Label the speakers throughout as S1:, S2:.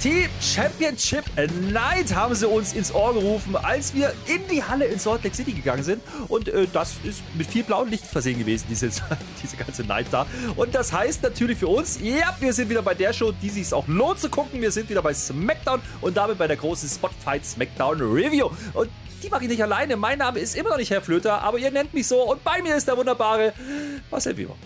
S1: Team Championship Night haben sie uns ins Ohr gerufen, als wir in die Halle in Salt Lake City gegangen sind. Und äh, das ist mit viel blauem Licht versehen gewesen, diese, diese ganze Night da. Und das heißt natürlich für uns, ja, wir sind wieder bei der Show, die sich auch lohnt zu gucken. Wir sind wieder bei SmackDown und damit bei der großen Spotfight SmackDown Review. Und die mache ich nicht alleine. Mein Name ist immer noch nicht Herr Flöter, aber ihr nennt mich so. Und bei mir ist der wunderbare Marcel Weber.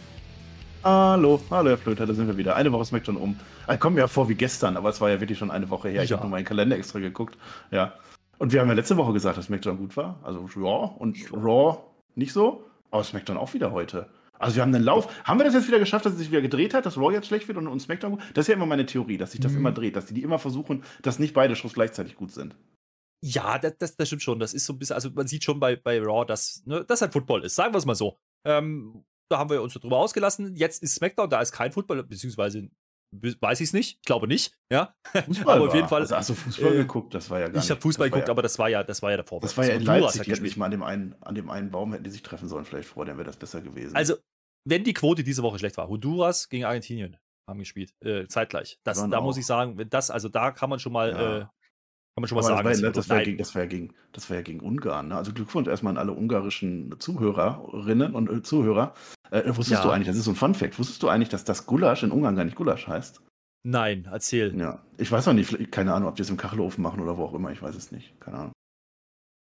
S2: Hallo, hallo Herr Flöter, da sind wir wieder. Eine Woche Smackdown um. Also, kommt mir ja vor wie gestern, aber es war ja wirklich schon eine Woche her. Ich ja. habe nur meinen Kalender extra geguckt. Ja. Und wir haben ja letzte Woche gesagt, dass Smackdown gut war. Also Raw und Raw nicht so. Aber Smackdown auch wieder heute. Also wir haben einen Lauf. Haben wir das jetzt wieder geschafft, dass es sich wieder gedreht hat, dass Raw jetzt schlecht wird und, und Smackdown gut? Das ist ja immer meine Theorie, dass sich das mhm. immer dreht, dass die, die immer versuchen, dass nicht beide Shows gleichzeitig gut sind.
S1: Ja, das, das, das, stimmt schon. Das ist so ein bisschen, also man sieht schon bei, bei Raw, dass ne, das halt Football ist. Sagen wir es mal so. Ähm, da haben wir uns darüber ausgelassen. Jetzt ist SmackDown, da ist kein Football, beziehungsweise weiß ich es nicht. Ich glaube nicht. Ja.
S2: Fußball aber auf jeden Fall. Also hast du Fußball äh, geguckt? Das war ja gar
S1: Ich habe Fußball geguckt, ja, aber das war ja, das war ja davor.
S2: Das war ja in Leipzig. Die hätten mal an dem, einen, an dem einen Baum hätten die sich treffen sollen. Vielleicht vorher, dann wäre das besser gewesen.
S1: Also, wenn die Quote diese Woche schlecht war, Honduras gegen Argentinien haben gespielt, äh, zeitgleich. Das, da auch. muss ich sagen, wenn das, also da kann man schon mal ja. äh, kann man schon mal sagen.
S2: Das war, das, war ja gegen, das, war ja gegen, das war ja gegen Ungarn. Ne? Also Glückwunsch erstmal an alle ungarischen Zuhörerinnen und äh, Zuhörer. Äh, wusstest ja. du eigentlich, das ist so ein Fun-Fact, wusstest du eigentlich, dass das Gulasch in Ungarn gar nicht Gulasch heißt?
S1: Nein, erzähl.
S2: Ja, ich weiß noch nicht, keine Ahnung, ob die es im Kachelofen machen oder wo auch immer, ich weiß es nicht, keine Ahnung.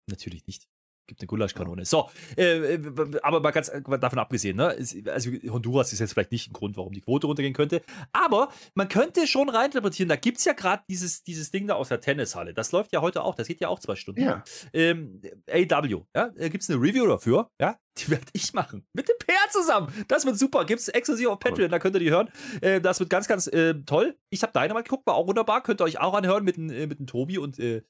S1: Natürlich nicht gibt eine Gulaschkanone. So, äh, äh aber mal ganz äh, davon abgesehen, ne? also Honduras ist jetzt vielleicht nicht ein Grund, warum die Quote runtergehen könnte, aber man könnte schon reininterpretieren, da gibt es ja gerade dieses, dieses Ding da aus der Tennishalle. Das läuft ja heute auch, das geht ja auch zwei Stunden.
S2: Ja.
S1: Ähm, AW, ja, gibt es eine Review dafür, ja? Die werde ich machen. Mit dem PR zusammen. Das wird super. Gibt es exklusiv auf Patreon, da könnt ihr die hören. Äh, das wird ganz, ganz äh, toll. Ich habe Dynamite geguckt, war auch wunderbar. Könnt ihr euch auch anhören mit, äh, mit dem Tobi und äh,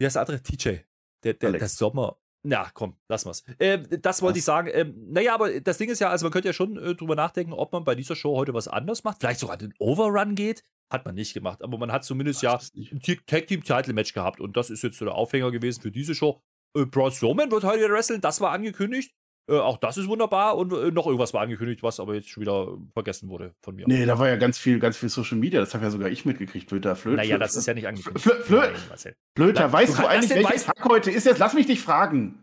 S1: wie heißt der andere? TJ. Der, der, der Sommer. Na, komm, lass mal's. Äh, das wollte ich sagen. Ähm, naja, aber das Ding ist ja, also man könnte ja schon äh, drüber nachdenken, ob man bei dieser Show heute was anders macht. Vielleicht sogar den Overrun geht. Hat man nicht gemacht. Aber man hat zumindest ja ein Tag Team Title Match gehabt. Und das ist jetzt so der Aufhänger gewesen für diese Show. Äh, Braun Strowman wird heute wieder wresteln. Das war angekündigt. Äh, auch das ist wunderbar und äh, noch irgendwas war angekündigt, was aber jetzt schon wieder vergessen wurde von mir.
S2: Nee, da war ja ganz viel, ganz viel Social Media, das habe ja sogar ich mitgekriegt, Flöter, Flöter.
S1: Naja, das ist ja nicht angekündigt.
S2: Flö, Flö, Flö, Flöter, weißt du, du eigentlich, welcher Tag heute ist? Jetzt lass mich dich fragen.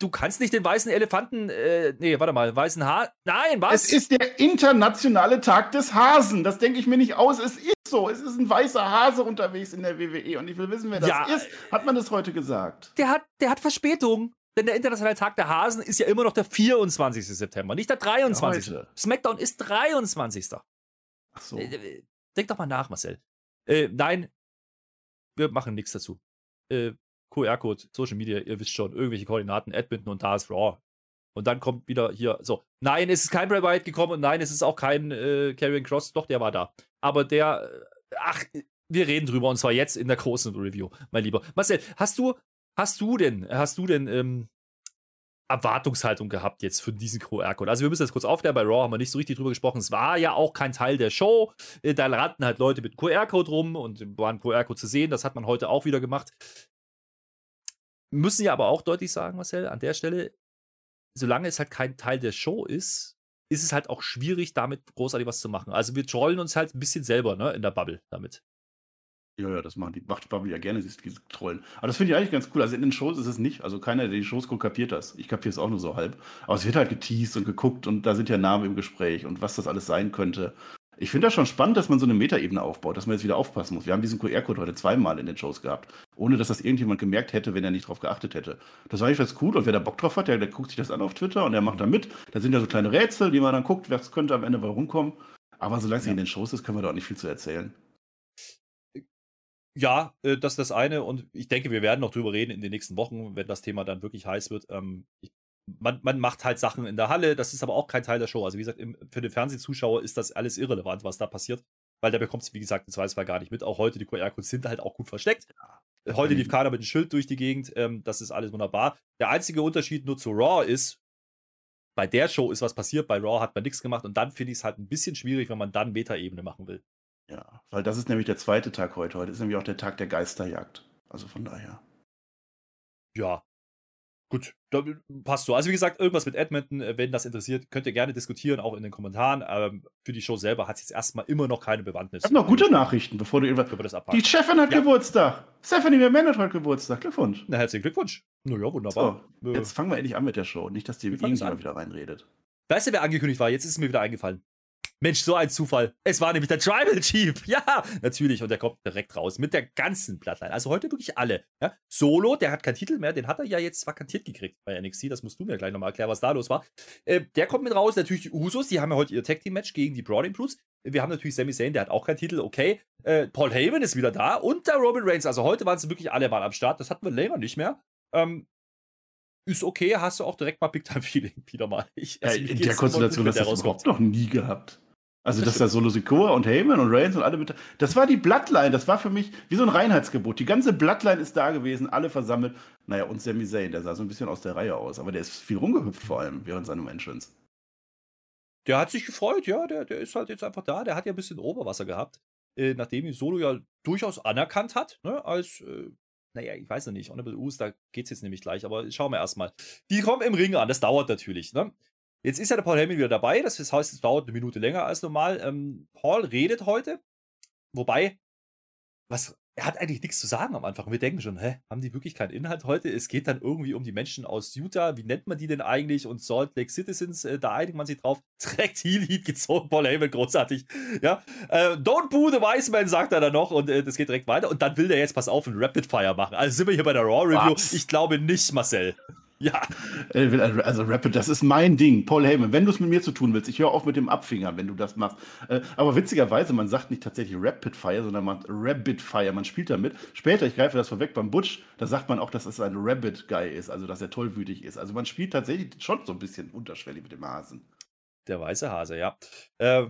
S1: Du kannst nicht den weißen Elefanten, äh, nee, warte mal, weißen Haar. Nein, was?
S2: Es ist der internationale Tag des Hasen. Das denke ich mir nicht aus. Es ist so. Es ist ein weißer Hase unterwegs in der WWE und ich will wissen, wer das ja, ist. Hat man das heute gesagt?
S1: Der hat, der hat Verspätung. Denn der Internationale Tag der Hasen ist ja immer noch der 24. September, nicht der 23. Ja, SmackDown ist 23.
S2: Ach so. Äh,
S1: äh, denk doch mal nach, Marcel. Äh, nein, wir machen nichts dazu. Äh, QR-Code, Social Media, ihr wisst schon, irgendwelche Koordinaten, Edmonton und da ist Raw. Und dann kommt wieder hier, so, nein, es ist kein Bray Wyatt gekommen und nein, es ist auch kein äh, Karrion Cross, doch, der war da. Aber der, äh, ach, wir reden drüber und zwar jetzt in der großen Review, mein Lieber. Marcel, hast du hast du denn, hast du denn ähm, Erwartungshaltung gehabt jetzt für diesen QR-Code? Also wir müssen das kurz aufklären, bei Raw haben wir nicht so richtig drüber gesprochen. Es war ja auch kein Teil der Show. Äh, da rannten halt Leute mit QR-Code rum und waren QR-Code zu sehen. Das hat man heute auch wieder gemacht. Müssen ja aber auch deutlich sagen, Marcel, an der Stelle, solange es halt kein Teil der Show ist, ist es halt auch schwierig, damit großartig was zu machen. Also wir trollen uns halt ein bisschen selber ne, in der Bubble damit.
S2: Ja, ja, das machen die, macht Bubble ja gerne, diese Trollen. Aber das finde ich eigentlich ganz cool. Also in den Shows ist es nicht. Also keiner, der die Shows guckt, kapiert das. Ich kapiere es auch nur so halb. Aber es wird halt geteased und geguckt und da sind ja Namen im Gespräch und was das alles sein könnte. Ich finde das schon spannend, dass man so eine Metaebene aufbaut, dass man jetzt wieder aufpassen muss. Wir haben diesen QR-Code heute zweimal in den Shows gehabt, ohne dass das irgendjemand gemerkt hätte, wenn er nicht drauf geachtet hätte. Das war eigentlich ganz cool und wer da Bock drauf hat, der, der guckt sich das an auf Twitter und der macht da mit. Da sind ja so kleine Rätsel, die man dann guckt, was könnte am Ende bei rumkommen. Aber solange es ja. in den Shows ist, können wir da auch nicht viel zu erzählen.
S1: Ja, äh, das ist das eine und ich denke, wir werden noch drüber reden in den nächsten Wochen, wenn das Thema dann wirklich heiß wird. Ähm, ich, man, man, macht halt Sachen in der Halle, das ist aber auch kein Teil der Show. Also wie gesagt, im, für den Fernsehzuschauer ist das alles irrelevant, was da passiert, weil der bekommt es, wie gesagt, im Zweifelsfall gar nicht mit. Auch heute, die QR-Codes sind halt auch gut versteckt. Ja, heute lief keiner mit dem Schild durch die Gegend, ähm, das ist alles wunderbar. Der einzige Unterschied nur zu Raw ist, bei der Show ist was passiert, bei Raw hat man nichts gemacht und dann finde ich es halt ein bisschen schwierig, wenn man dann Meta-Ebene machen will.
S2: Ja, weil das ist nämlich der zweite Tag heute. Heute ist nämlich auch der Tag der Geisterjagd. Also von daher.
S1: Ja, Gut, da passt so. Also wie gesagt, irgendwas mit Edmonton, äh, wenn das interessiert, könnt ihr gerne diskutieren, auch in den Kommentaren. Ähm, für die Show selber hat es jetzt erstmal immer noch keine Bewandtnis.
S2: Ich habe noch gute Nachrichten, bevor du irgendwas... Das die Chefin hat ja. Geburtstag. Stephanie McMahon hat heute Geburtstag. Glückwunsch.
S1: Na, herzlichen Glückwunsch. Naja, wunderbar.
S2: So, jetzt fangen wir endlich an mit der Show. Nicht, dass die irgendjemand wieder reinredet.
S1: Weißt du, wer angekündigt war? Jetzt ist es mir wieder eingefallen. Mensch, so ein Zufall. Es war nämlich der Tribal Chief. Ja, natürlich. Und der kommt direkt raus mit der ganzen Bloodline. Also heute wirklich alle. Ja? Solo, der hat keinen Titel mehr. Den hat er ja jetzt vakantiert gekriegt bei NXT. Das musst du mir gleich nochmal erklären, was da los war. Äh, der kommt mit raus. Natürlich die Usos. Die haben ja heute ihr Tag Team Match gegen die Brawling Brutes. Wir haben natürlich Sami Zayn, der hat auch keinen Titel. Okay. Äh, Paul Heyman ist wieder da. Und der Roman Reigns. Also heute waren sie wirklich alle mal am Start. Das hatten wir länger nicht mehr. Ähm, ist okay, hast du auch direkt mal Big Time Feeling wieder mal.
S2: Ich, also ja, in der Konstellation hast du das überhaupt noch nie gehabt. Also, dass da Solo Sikoa und Heyman und Reigns und alle mit. Das war die Bloodline. Das war für mich wie so ein Reinheitsgebot. Die ganze Bloodline ist da gewesen, alle versammelt. Naja, und Sami Zayn, der sah so ein bisschen aus der Reihe aus. Aber der ist viel rumgehüpft vor allem während seinem Entrance.
S1: Der hat sich gefreut, ja. Der, der ist halt jetzt einfach da. Der hat ja ein bisschen Oberwasser gehabt. Äh, nachdem ihn Solo ja durchaus anerkannt hat, ne, als. Äh, naja, ich weiß noch nicht, Honorable Us, da geht's jetzt nämlich gleich, aber schauen wir erstmal. Die kommen im Ring an, das dauert natürlich, ne? Jetzt ist ja der Paul Heyman wieder dabei. Das heißt, es dauert eine Minute länger als normal. Ähm, Paul redet heute. Wobei, was, er hat eigentlich nichts zu sagen am Anfang. Wir denken schon, hä, haben die wirklich keinen Inhalt heute? Es geht dann irgendwie um die Menschen aus Utah. Wie nennt man die denn eigentlich? Und Salt Lake Citizens, äh, da einigt man sich drauf. Direkt Heal Heat gezogen, Paul Heyman, großartig. Ja, äh, don't boo the wise man, sagt er dann noch. Und äh, das geht direkt weiter. Und dann will der jetzt, pass auf, ein Rapid Fire machen. Also sind wir hier bei der Raw Review. Was? Ich glaube nicht, Marcel.
S2: Ja. Also Rapid, das ist mein Ding. Paul Heyman, wenn du es mit mir zu tun willst, ich höre auf mit dem Abfinger, wenn du das machst. Äh, aber witzigerweise, man sagt nicht tatsächlich Rapid Fire, sondern man Rabbit Fire. Man spielt damit. Später, ich greife das vorweg, beim Butch, da sagt man auch, dass es ein Rabbit-Guy ist, also dass er tollwütig ist. Also man spielt tatsächlich schon so ein bisschen unterschwellig mit dem Hasen.
S1: Der weiße Hase, ja. Äh,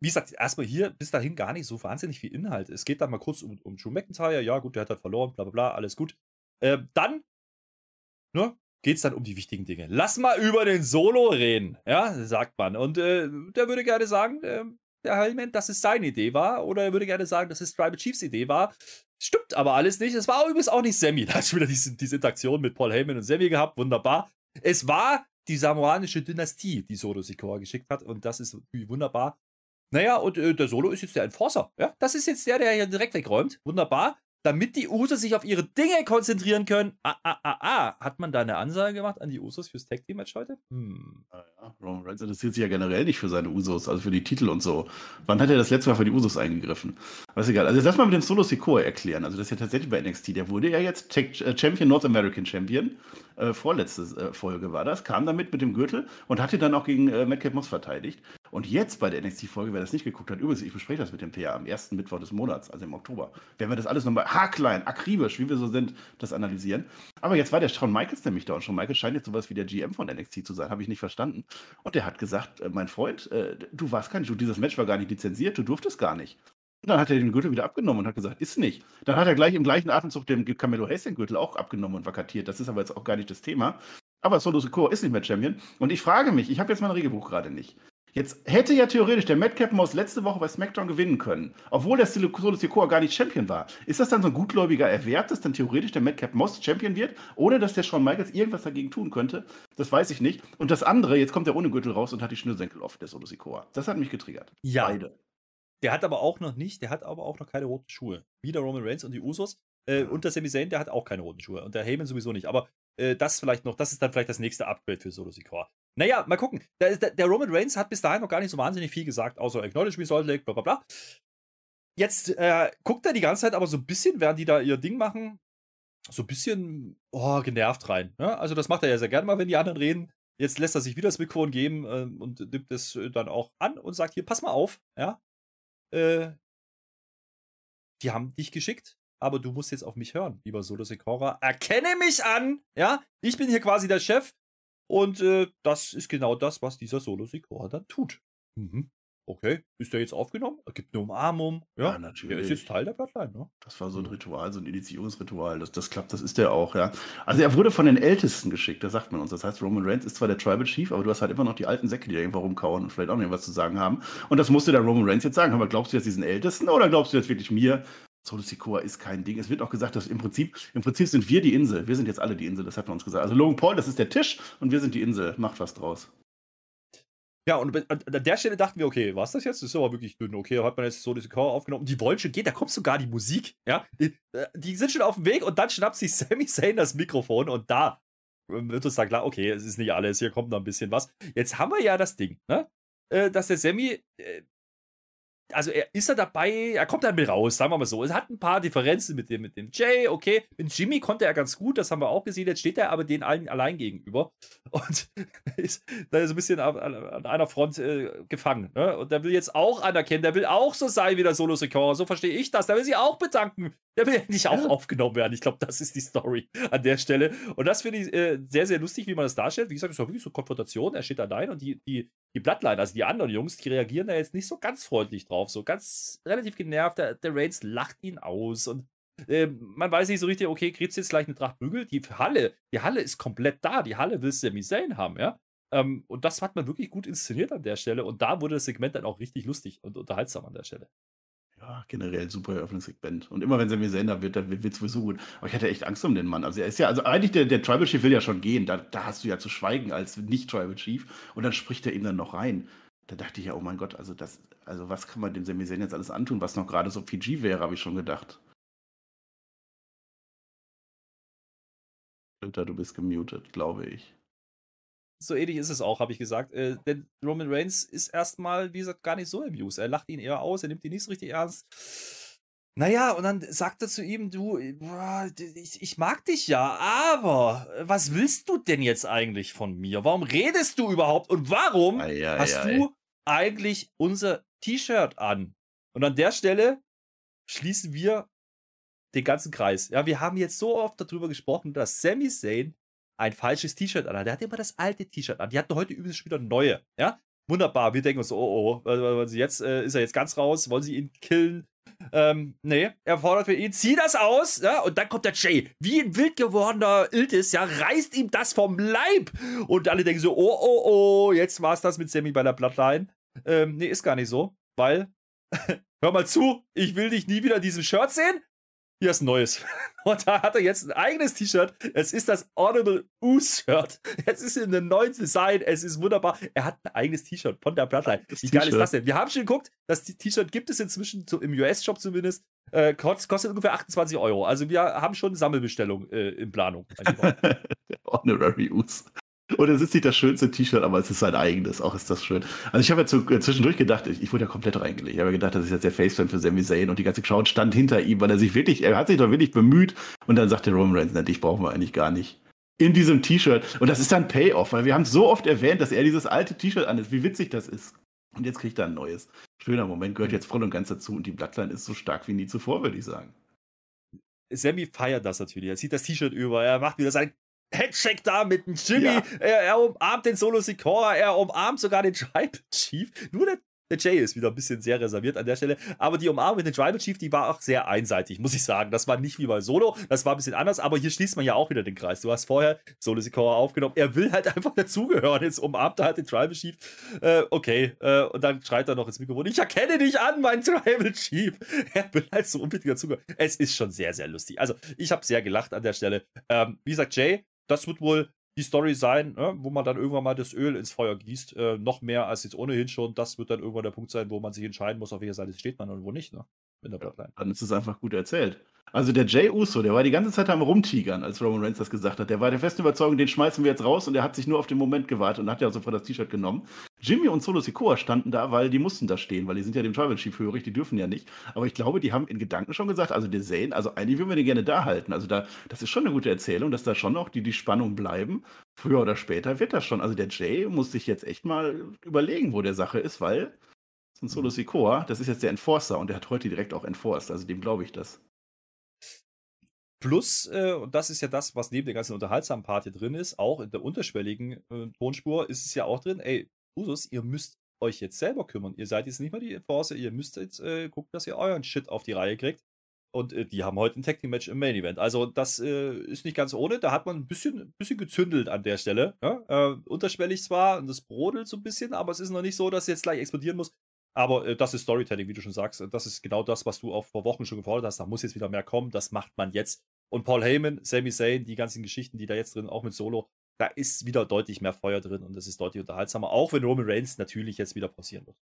S1: wie gesagt, erstmal hier bis dahin gar nicht so wahnsinnig viel Inhalt. Es geht dann mal kurz um, um Drew McIntyre. Ja, gut, der hat halt verloren, bla bla bla, alles gut. Äh, dann ne, geht es dann um die wichtigen Dinge. Lass mal über den Solo reden, ja, sagt man. Und äh, der würde gerne sagen, äh, der Hellman, dass es seine Idee war. Oder er würde gerne sagen, dass es Tribal Chiefs Idee war. Stimmt aber alles nicht. Es war übrigens auch nicht Sammy. Da hat schon wieder diese, diese Interaktion mit Paul Heyman und Sammy gehabt. Wunderbar. Es war die samoanische Dynastie, die Solo Sikoa geschickt hat. Und das ist wunderbar. Naja, und äh, der Solo ist jetzt der Enforcer. Ja, das ist jetzt der, der hier direkt wegräumt. Wunderbar damit die Usos sich auf ihre Dinge konzentrieren können. Ah, ah, ah, ah. Hat man da eine Ansage gemacht an die Usos fürs Tag Team Match heute?
S2: Hm. Ah, ja. Roman Reigns interessiert sich ja generell nicht für seine Usos, also für die Titel und so. Wann hat er das letzte Mal für die Usos eingegriffen? Weiß egal. Also, jetzt lass mal mit dem Solo Sikoa erklären. Also, das ist ja tatsächlich bei NXT. Der wurde ja jetzt Tag äh, Champion, North American Champion. Äh, vorletzte äh, Folge war das. Kam damit mit dem Gürtel und hat ihn dann auch gegen äh, Madcap Moss verteidigt. Und jetzt bei der NXT-Folge, wer das nicht geguckt hat, übrigens, ich bespreche das mit dem PA am ersten Mittwoch des Monats, also im Oktober. Werden wir das alles nochmal haarklein, akribisch, wie wir so sind, das analysieren. Aber jetzt war der Shawn Michaels nämlich da und Shawn Michaels scheint jetzt sowas wie der GM von NXT zu sein, habe ich nicht verstanden. Und der hat gesagt, äh, mein Freund, äh, du warst gar nicht, du, dieses Match war gar nicht lizenziert, du durftest gar nicht. Dann hat er den Gürtel wieder abgenommen und hat gesagt, ist nicht. Dann hat er gleich im gleichen Atemzug dem Camelo Hayes den Gürtel auch abgenommen und vakantiert. Das ist aber jetzt auch gar nicht das Thema. Aber Solo Sikoa ist nicht mehr Champion. Und ich frage mich, ich habe jetzt mein Regelbuch gerade nicht. Jetzt hätte ja theoretisch der Madcap Mouse letzte Woche bei SmackDown gewinnen können, obwohl der Solo Sikoa gar nicht Champion war. Ist das dann so ein gutgläubiger Erwert, dass dann theoretisch der Madcap Mouse Champion wird, ohne dass der Shawn Michaels irgendwas dagegen tun könnte? Das weiß ich nicht. Und das andere, jetzt kommt der ohne Gürtel raus und hat die Schnürsenkel auf, der Solo Sikoa. Das hat mich getriggert.
S1: Ja. Beide. Der hat aber auch noch nicht, der hat aber auch noch keine roten Schuhe. Wie der Roman Reigns und die Usos. Äh, und der Sami Zayn, der hat auch keine roten Schuhe. Und der Heyman sowieso nicht. Aber äh, das vielleicht noch, das ist dann vielleicht das nächste Upgrade für Solo Sikoa. Naja, mal gucken. Der, der, der, Roman Reigns hat bis dahin noch gar nicht so wahnsinnig viel gesagt, außer Acknowledge me, Salt Lake, bla bla bla. Jetzt äh, guckt er die ganze Zeit aber so ein bisschen, während die da ihr Ding machen, so ein bisschen oh, genervt rein. Ne? Also das macht er ja sehr gerne mal, wenn die anderen reden. Jetzt lässt er sich wieder das Mikrofon geben äh, und nimmt es äh, dann auch an und sagt, hier, pass mal auf, ja. Äh, die haben dich geschickt, aber du musst jetzt auf mich hören, lieber Solo Sekora. Erkenne mich an, ja. Ich bin hier quasi der Chef und äh, das ist genau das, was dieser Solo Sikora dann tut. Mhm. Okay, ist der jetzt aufgenommen? Er gibt eine Umarmung. Ja,
S2: Ja, natürlich.
S1: Der ist jetzt Teil der Bloodline, ne?
S2: Das war so ein Ritual, so ein Initiierungsritual. Das, das klappt, das ist der auch, ja. Also er wurde von den Ältesten geschickt, das sagt man uns. Das heißt, Roman Reigns ist zwar der Tribal Chief, aber du hast halt immer noch die alten Säcke, die da irgendwo rumkauen und vielleicht auch noch irgendwas zu sagen haben. Und das musste der Roman Reigns jetzt sagen. Aber glaubst du jetzt diesen Ältesten oder glaubst du jetzt wirklich mir? Solo Sikoa ist kein Ding. Es wird auch gesagt, dass im Prinzip, im Prinzip sind wir die Insel. Wir sind jetzt alle die Insel, das hat man uns gesagt. Also Logan Paul, das ist der Tisch und wir sind die Insel. Macht was draus.
S1: Ja, und an der Stelle dachten wir, okay, was das jetzt? Das ist aber wirklich dünn. Okay, hat man jetzt so diese Chor aufgenommen. Die wollen schon gehen, da kommt sogar die Musik. Ja, die, äh, die sind schon auf dem Weg und dann schnappt sich Sammy Zayn das Mikrofon und da wird uns dann klar, okay, es ist nicht alles, hier kommt noch ein bisschen was. Jetzt haben wir ja das Ding, ne? Äh, Dass der Sammy, äh, also er ist er dabei, er kommt dann mit raus, sagen wir mal so. Es hat ein paar Differenzen mit dem, mit dem Jay, okay. Mit Jimmy konnte er ganz gut, das haben wir auch gesehen. Jetzt steht er aber den allen allein gegenüber und ist da so ein bisschen an, an einer Front äh, gefangen. Ne? Und der will jetzt auch anerkennen, der will auch so sein wie der Solo Secure. So verstehe ich das. Der will sich auch bedanken. Der will endlich auch
S2: Ja.
S1: aufgenommen werden. Ich glaube, das ist die Story an der Stelle. Und das finde ich äh, sehr, sehr lustig, wie man das darstellt. Wie gesagt, es war wirklich so Konfrontation. Er steht allein und die, die, die Bloodline, also die anderen Jungs, die reagieren da jetzt nicht so ganz freundlich drauf. So ganz relativ genervt. Der, der Reigns lacht ihn aus und ähm, man weiß nicht so richtig, okay, kriegst jetzt gleich eine Tracht? Die Halle, die Halle ist komplett da. Die Halle will Sami Zayn haben, ja. Ähm, und das hat man wirklich gut inszeniert an der Stelle. Und da wurde das Segment dann auch richtig lustig und unterhaltsam an der Stelle.
S2: Ja, generell super Eröffnungssegment. Und immer wenn Sammy Zayn da wird, dann wird es sowieso gut. Aber ich hatte echt Angst um den Mann. Also er ist ja, also eigentlich der, der Tribal Chief will ja schon gehen. Da, da hast du ja zu schweigen als nicht-Tribal Chief. Und dann spricht er ihm dann noch rein. Da dachte ich ja, oh mein Gott, also das, also was kann man dem Sami Zayn jetzt alles antun, was noch gerade so PG wäre, habe ich schon gedacht. Günther, du bist gemutet, glaube ich.
S1: So ähnlich ist es auch, habe ich gesagt. Äh, denn Roman Reigns ist erstmal, wie gesagt, gar nicht so amused. Er lacht ihn eher aus, er nimmt ihn nicht so richtig ernst. Naja, und dann sagt er zu ihm, du, boah, ich, ich mag dich ja, aber was willst du denn jetzt eigentlich von mir? Warum redest du überhaupt? Und warum
S2: Ei, ei,
S1: hast
S2: ei.
S1: du eigentlich unser T-Shirt an? Und an der Stelle schließen wir den ganzen Kreis. Ja, wir haben jetzt so oft darüber gesprochen, dass Sami Zayn ein falsches T-Shirt an. Der hat immer das alte T-Shirt an. Die hatten heute übrigens schon wieder neue. Ja, wunderbar. Wir denken uns oh, oh, also jetzt äh, ist er jetzt ganz raus. Wollen sie ihn killen? Ähm, nee, er fordert für ihn, zieh das aus, ja, und dann kommt der Jay, wie ein wild gewordener Iltis, ja, reißt ihm das vom Leib. Und alle denken so, oh, oh, oh, jetzt war's das mit Sammy bei der Bloodline. Ähm, nee, ist gar nicht so, weil, hör mal zu, ich will dich nie wieder in diesem Shirt sehen. Hier ist ein neues. Und da hat er jetzt ein eigenes T-Shirt. Es ist das Honorable Ooze-Shirt. Es ist in einem neuen Design. Es ist wunderbar. Er hat ein eigenes T-Shirt von der Bloodline. Wie geil ist das denn? Wir haben schon geguckt, das T-Shirt gibt es inzwischen so im US-Shop zumindest. Äh, kost- kostet ungefähr 28 Euro. Also wir haben schon eine Sammelbestellung äh, in Planung.
S2: Honorary Us. Und es ist nicht das schönste T-Shirt, aber es ist sein eigenes. Auch ist das schön. Also ich habe ja zu, äh, zwischendurch gedacht, ich, ich wurde ja komplett reingelegt. Ich habe ja gedacht, das ist jetzt der Facefan für Sami Zayn und die ganze Crowd stand hinter ihm, weil er sich wirklich, er hat sich doch wirklich bemüht. Und dann sagt der Roman Reigns, dich brauchen wir eigentlich gar nicht. In diesem T-Shirt. Und das ist dann Payoff, weil wir haben so oft erwähnt, dass er dieses alte T-Shirt an ist, wie witzig das ist. Und jetzt kriegt er ein neues. Schöner Moment, gehört jetzt voll und ganz dazu. Und die Bloodline ist so stark wie nie zuvor, würde ich sagen.
S1: Sammy feiert das natürlich. Er zieht das T-Shirt über. Er macht wieder sein Headcheck da mit dem Jimmy.
S2: Ja.
S1: Er, er umarmt den Solo Sikoa. Er umarmt sogar den Tribal Chief. Nur der, der Jay ist wieder ein bisschen sehr reserviert an der Stelle. Aber die Umarmung mit dem Tribal Chief, die war auch sehr einseitig, muss ich sagen. Das war nicht wie bei Solo. Das war ein bisschen anders. Aber hier schließt man ja auch wieder den Kreis. Du hast vorher Solo Sikoa aufgenommen. Er will halt einfach dazugehören. Jetzt umarmt er halt den Tribal Chief. Äh, okay. Äh, und dann schreit er noch ins Mikrofon. Ich erkenne dich an, mein Tribal Chief. Er will halt so unbedingt dazugehören. Es ist schon sehr, sehr lustig. Also, ich habe sehr gelacht an der Stelle. Ähm, wie gesagt, Jay, das wird wohl die Story sein, ne, wo man dann irgendwann mal das Öl ins Feuer gießt. Äh, noch mehr als jetzt ohnehin schon. Das wird dann irgendwann der Punkt sein, wo man sich entscheiden muss, auf welcher Seite steht man und wo nicht, ne? In der Bloodline.
S2: Dann ist es einfach gut erzählt. Also der Jay Uso, der war die ganze Zeit am Rumtigern, als Roman Reigns das gesagt hat. Der war der festen Überzeugung, den schmeißen wir jetzt raus und er hat sich nur auf den Moment gewartet und hat ja sofort das T-Shirt genommen. Jimmy und Solo Sikoa standen da, weil die mussten da stehen, weil die sind ja dem Tribal Chief hörig, die dürfen ja nicht. Aber ich glaube, die haben in Gedanken schon gesagt, also der Zane, also eigentlich würden wir den gerne da halten. Also da, das ist schon eine gute Erzählung, dass da schon noch die, die Spannung bleiben. Früher oder später wird das schon. Also der Jay muss sich jetzt echt mal überlegen, wo der Sache ist, weil so ein Solo Sikoa, das ist jetzt der Enforcer und der hat heute direkt auch enforced, also dem glaube ich das.
S1: Plus, äh, und das ist ja das, was neben der ganzen unterhaltsamen Part hier drin ist, auch in der unterschwelligen äh, Tonspur ist es ja auch drin, ey, Usus, ihr müsst euch jetzt selber kümmern. Ihr seid jetzt nicht mehr die Enforcer, ihr müsst jetzt äh, gucken, dass ihr euren Shit auf die Reihe kriegt. Und äh, die haben heute ein Tag Team Match im Main Event. Also, das äh, ist nicht ganz ohne. Da hat man ein bisschen, ein bisschen gezündelt an der Stelle. Ja? Äh, unterschwellig zwar, und das brodelt so ein bisschen, aber es ist noch nicht so, dass es jetzt gleich explodieren muss. Aber äh, das ist Storytelling, wie du schon sagst. Das ist genau das, was du auch vor Wochen schon gefordert hast. Da muss jetzt wieder mehr kommen. Das macht man jetzt. Und Paul Heyman, Sami Zayn, die ganzen Geschichten, die da jetzt drin, auch mit Solo, da ist wieder deutlich mehr Feuer drin und das ist deutlich unterhaltsamer. Auch wenn Roman Reigns natürlich jetzt wieder pausieren wird.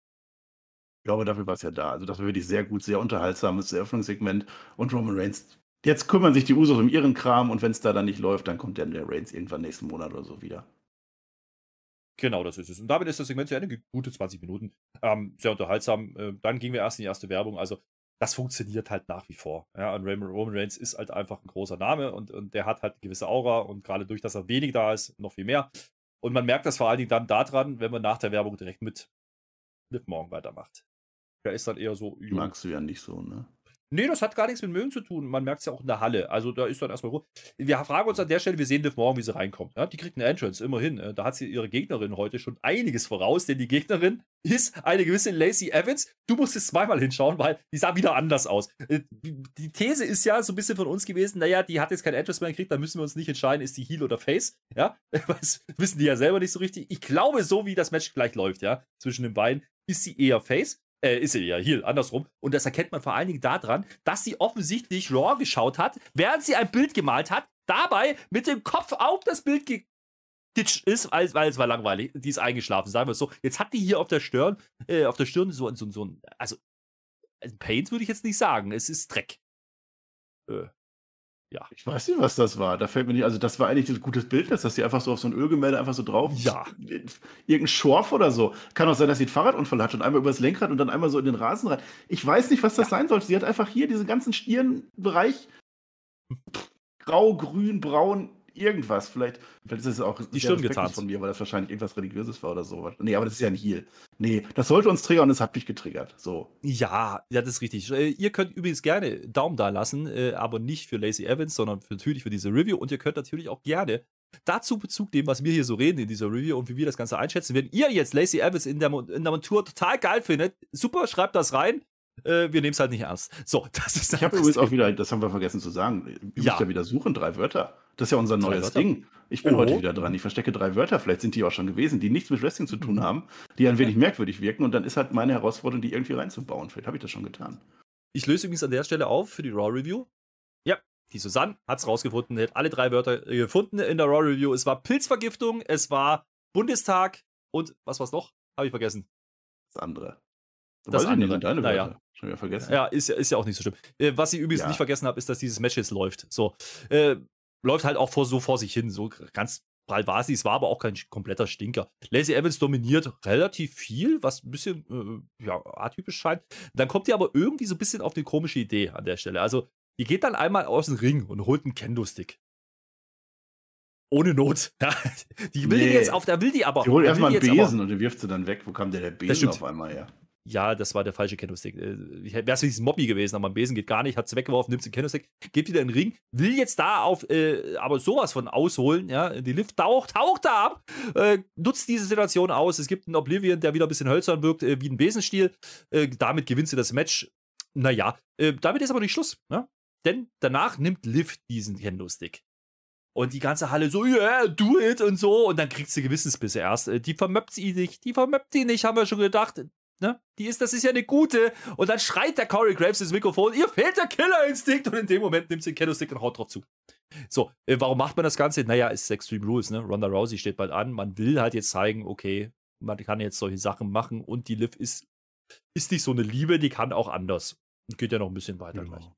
S2: Ich glaube, dafür war es ja da. Also das war wirklich sehr gut, sehr unterhaltsames Eröffnungssegment. Und Roman Reigns, jetzt kümmern sich die Usos um ihren Kram und wenn es da dann nicht läuft, dann kommt dann der Reigns irgendwann nächsten Monat oder so wieder.
S1: Genau, das ist es. Und damit ist das Segment zu Ende. Gute 20 Minuten. Ähm, sehr unterhaltsam. Äh, dann gingen wir erst in die erste Werbung. Also, das funktioniert halt nach wie vor. Ja, und Roman Reigns ist halt einfach ein großer Name und, und der hat halt eine gewisse Aura und gerade durch, dass er wenig da ist, noch viel mehr. Und man merkt das vor allen Dingen dann daran, wenn man nach der Werbung direkt mit Liv Morgan weitermacht. Der ist dann eher so.
S2: Magst du ja nicht so, ne?
S1: Nee, das hat gar nichts mit Mögen zu tun. Man merkt es ja auch in der Halle. Also da ist dann erstmal Ruhe. Wir fragen uns an der Stelle, wir sehen Liv morgen, wie sie reinkommt. Ja, die kriegt eine Entrance, immerhin. Äh, da hat sie ihre Gegnerin heute schon einiges voraus, denn die Gegnerin ist eine gewisse Lacey Evans. Du musst es zweimal hinschauen, weil die sah wieder anders aus. Äh, die These ist ja so ein bisschen von uns gewesen, naja, die hat jetzt kein Entrance mehr gekriegt, da müssen wir uns nicht entscheiden, ist die Heel oder Face. Ja, das wissen die ja selber nicht so richtig. Ich glaube, so wie das Match gleich läuft, ja, zwischen den beiden, ist sie eher Face äh, ist sie ja hier, andersrum. Und das erkennt man vor allen Dingen daran, dass sie offensichtlich Raw geschaut hat, während sie ein Bild gemalt hat, dabei mit dem Kopf auf das Bild geditscht ist, weil, weil es war langweilig. Die ist eingeschlafen, sagen wir es so. Jetzt hat die hier auf der Stirn, äh, auf der Stirn so, so, so ein, also, Paint würde ich jetzt nicht sagen, es ist Dreck.
S2: Äh, ja. Ich weiß nicht, was das war. Da fällt mir nicht, also das war eigentlich ein gutes Bild, dass sie einfach so auf so ein Ölgemälde einfach so drauf.
S1: Ja.
S2: Irgendein Schorf oder so. Kann auch sein, dass sie einen Fahrradunfall hat und einmal übers Lenkrad und dann einmal so in den Rasen rein. Ich weiß nicht, was das ja. sein sollte. Sie hat einfach hier diesen ganzen Stirnbereich grau, grün, braun irgendwas. Vielleicht, vielleicht ist es auch
S1: die Stirn getan
S2: von mir, weil das wahrscheinlich irgendwas Religiöses war oder so. Nee, aber das ist ja ein Heal. Nee, das sollte uns triggern und es hat mich getriggert. So.
S1: Ja, ja, das ist richtig. Äh, ihr könnt übrigens gerne Daumen da lassen, äh, aber nicht für Lacey Evans, sondern für, natürlich für diese Review. Und ihr könnt natürlich auch gerne dazu Bezug nehmen, was wir hier so reden in dieser Review und wie wir das Ganze einschätzen. Wenn ihr jetzt Lacey Evans in der, in der Montur total geil findet, super, schreibt das rein. Äh, wir nehmen es halt nicht ernst. So,
S2: das ist Ich habe übrigens auch wieder, das haben wir vergessen zu sagen, ihr ja. müsst ja wieder suchen, drei Wörter. Das ist ja unser neues Ding. Ich bin oh. heute wieder dran. Ich verstecke drei Wörter, vielleicht sind die auch schon gewesen, die nichts mit Wrestling zu tun mhm. haben, die ein wenig merkwürdig wirken. Und dann ist halt meine Herausforderung, die irgendwie reinzubauen. Vielleicht habe ich das schon getan.
S1: Ich löse übrigens an der Stelle auf für die Raw Review. Ja, die Susanne hat es rausgefunden, hat alle drei Wörter äh, gefunden in der Raw Review. Es war Pilzvergiftung, es war Bundestag und was war's noch? Habe ich vergessen.
S2: Das andere.
S1: Das, das andere.
S2: deine
S1: naja. Wörter.
S2: Schon wieder vergessen.
S1: Ja, ist, ist ja auch nicht so schlimm. Äh, was ich übrigens ja. nicht vergessen habe, ist, dass dieses Match jetzt läuft. So. Äh, läuft halt auch vor, so vor sich hin. So ganz prall war sie. Es war aber auch kein kompletter Stinker. Lacey Evans dominiert relativ viel, was ein bisschen äh, ja, atypisch scheint. Dann kommt die aber irgendwie so ein bisschen auf eine komische Idee an der Stelle. Also, die geht dann einmal aus dem Ring und holt einen Kendo-Stick. Ohne Not. Die will nee. jetzt auf, da will die aber.
S2: Die holt erstmal einen Besen aber, und den wirft sie dann weg. Wo kam der, der Besen auf einmal her?
S1: Ja, das war der falsche Candlestick. Äh, Wäre es wenigstens Mobby gewesen, aber am Besen geht gar nicht, hat es weggeworfen, nimmt den Candlestick, geht wieder in den Ring, will jetzt da auf, äh, aber sowas von ausholen, ja, die Lift taucht, taucht da ab, äh, nutzt diese Situation aus, es gibt einen Oblivion, der wieder ein bisschen hölzern wirkt, äh, wie ein Besenstiel, äh, damit gewinnt sie das Match, naja, äh, damit ist aber nicht Schluss, ne? denn danach nimmt Liv diesen Candlestick. Und die ganze Halle so, yeah, do it und so. Und dann kriegt sie Gewissensbisse erst. Die vermöppt sie nicht, die vermöppt sie nicht, haben wir schon gedacht. Ne? Die ist, das ist ja eine gute. Und dann schreit der Corey Graves ins Mikrofon, ihr fehlt der Killerinstinkt. Und in dem Moment nimmt sie den Kendo-Stick und haut drauf zu. So, äh, warum macht man das Ganze? Naja, es ist Extreme Rules, ne? Ronda Rousey steht bald an. Man will halt jetzt zeigen, okay, man kann jetzt solche Sachen machen. Und die Liv ist, ist nicht so eine Liebe, die kann auch anders. Und geht ja noch ein bisschen weiter
S2: ja. gleich.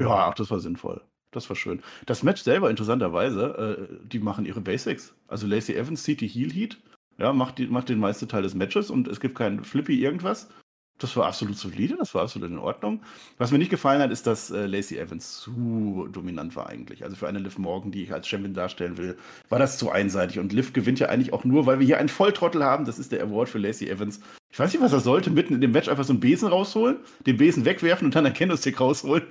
S2: Ja, ach, das war sinnvoll. Das war schön. Das Match selber, interessanterweise, äh, die machen ihre Basics. Also Lacey Evans zieht die Heel Heat ja, macht, die, macht den meisten Teil des Matches und es gibt kein Flippy irgendwas. Das war absolut solide, das war absolut in Ordnung. Was mir nicht gefallen hat, ist, dass äh, Lacey Evans zu dominant war eigentlich. Also für eine Liv Morgan, die ich als Champion darstellen will, war das zu einseitig. Und Liv gewinnt ja eigentlich auch nur, weil wir hier einen Volltrottel haben. Das ist der Award für Lacey Evans. Ich weiß nicht, was er sollte, mitten in dem Match einfach so einen Besen rausholen, den Besen wegwerfen und dann einen Candlestick rausholen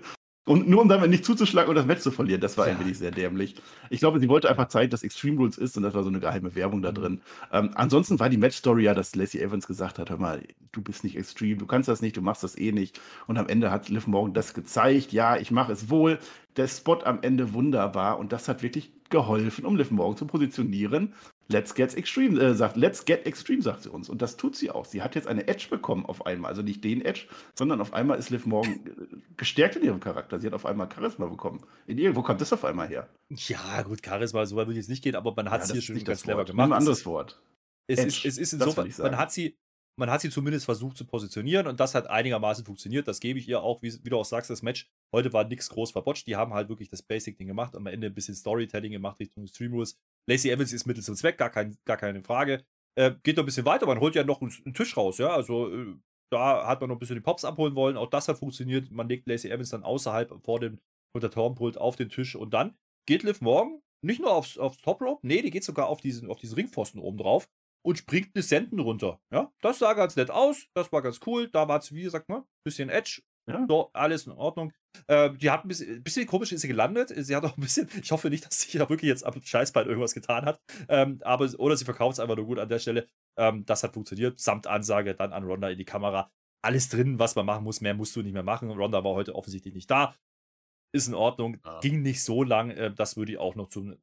S2: Und nur um damit nicht zuzuschlagen und das Match zu verlieren, das war
S1: Ja.
S2: ein wenig sehr dämlich. Ich glaube, sie wollte einfach zeigen, dass Extreme Rules ist und das war so eine geheime Werbung da
S1: Mhm.
S2: drin. Ähm, ansonsten war die Match-Story ja, dass Lacey Evans gesagt hat: Hör mal, du bist nicht Extreme, du kannst das nicht, du machst das eh nicht. Und am Ende hat Liv Morgan das gezeigt: Ja, ich mache es wohl. Der Spot am Ende wunderbar und das hat wirklich geholfen, um Liv Morgan zu positionieren. Let's get extreme, äh, sagt, let's get extreme, sagt sie uns. Und das tut sie auch. Sie hat jetzt eine Edge bekommen auf einmal. Also nicht den Edge, sondern auf einmal ist Liv Morgan äh, gestärkt in ihrem Charakter. Sie hat auf einmal Charisma bekommen. In ihr, wo kommt das auf einmal her?
S1: Ja, gut, Charisma, so weit würde ich jetzt nicht gehen, aber man hat
S2: Ja, das
S1: schon ganz
S2: das
S1: clever
S2: Wort.
S1: gemacht.
S2: Ein
S1: Es
S2: anderes
S1: ist-
S2: Wort.
S1: Es
S2: Edge,
S1: ist, es ist insofern, man hat sie, man hat sie zumindest versucht zu positionieren und das hat einigermaßen funktioniert. Das gebe ich ihr auch, wie, wie du auch sagst, das Match. Heute war nichts groß verbotscht. Die haben halt wirklich das Basic-Ding gemacht und am Ende ein bisschen Storytelling gemacht Richtung Stream Rules. Lacey Evans ist Mittel zum Zweck, gar, kein, gar keine Frage. Äh, geht noch ein bisschen weiter, man holt ja noch einen, Tisch raus, ja. Also äh, da hat man noch ein bisschen die Pops abholen wollen. Auch das hat funktioniert. Man legt Lacey Evans dann außerhalb vor dem Kommentatorenpult auf den Tisch und dann geht Liv Morgan nicht nur aufs, aufs Top Rope, nee, die geht sogar auf diesen, auf diesen Ringpfosten oben drauf und springt eine Senden runter. Ja, das sah ganz nett aus, das war ganz cool. Da war es, wie gesagt, ne, bisschen Edge.
S2: Ja.
S1: So, alles in Ordnung. Äh, die hat ein bisschen, ein bisschen komisch ist sie gelandet. Sie hat auch ein bisschen, ich hoffe nicht, dass sie da wirklich jetzt am Scheißbein irgendwas getan hat. Ähm, aber, oder sie verkauft es einfach nur gut an der Stelle. Ähm, das hat funktioniert. Samt Ansage dann an Ronda in die Kamera. Alles drin, was man machen muss. Mehr musst du nicht mehr machen. Ronda war heute offensichtlich nicht da. Ist in Ordnung.
S2: Ja.
S1: Ging nicht so lang. Äh, das würde ich auch noch zum,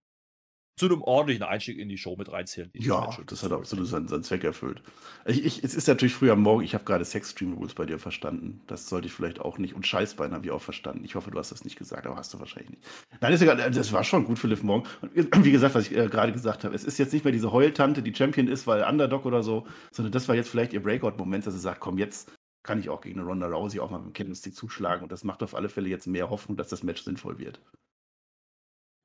S1: zu einem ordentlichen Einstieg in die Show mit reinzählen.
S2: Ja, das hat absolut seinen, seinen Zweck erfüllt. Ich, ich, es ist natürlich früh am Morgen, ich habe gerade Sex-Stream-Rules bei dir verstanden. Das sollte ich vielleicht auch nicht. Und Scheißbein habe ich auch verstanden. Ich hoffe, du hast das nicht gesagt, aber hast du wahrscheinlich nicht. Nein, ist egal, das war schon gut für Liv Morgan. Und wie gesagt, was ich äh, gerade gesagt habe, es ist jetzt nicht mehr diese Heultante, die Champion ist, weil Underdog oder so, sondern das war jetzt vielleicht ihr Breakout-Moment, dass sie sagt, komm, jetzt kann ich auch gegen eine Ronda Rousey auch mal mit dem Candlestick zuschlagen. Und das macht auf alle Fälle jetzt mehr Hoffnung, dass das Match sinnvoll wird.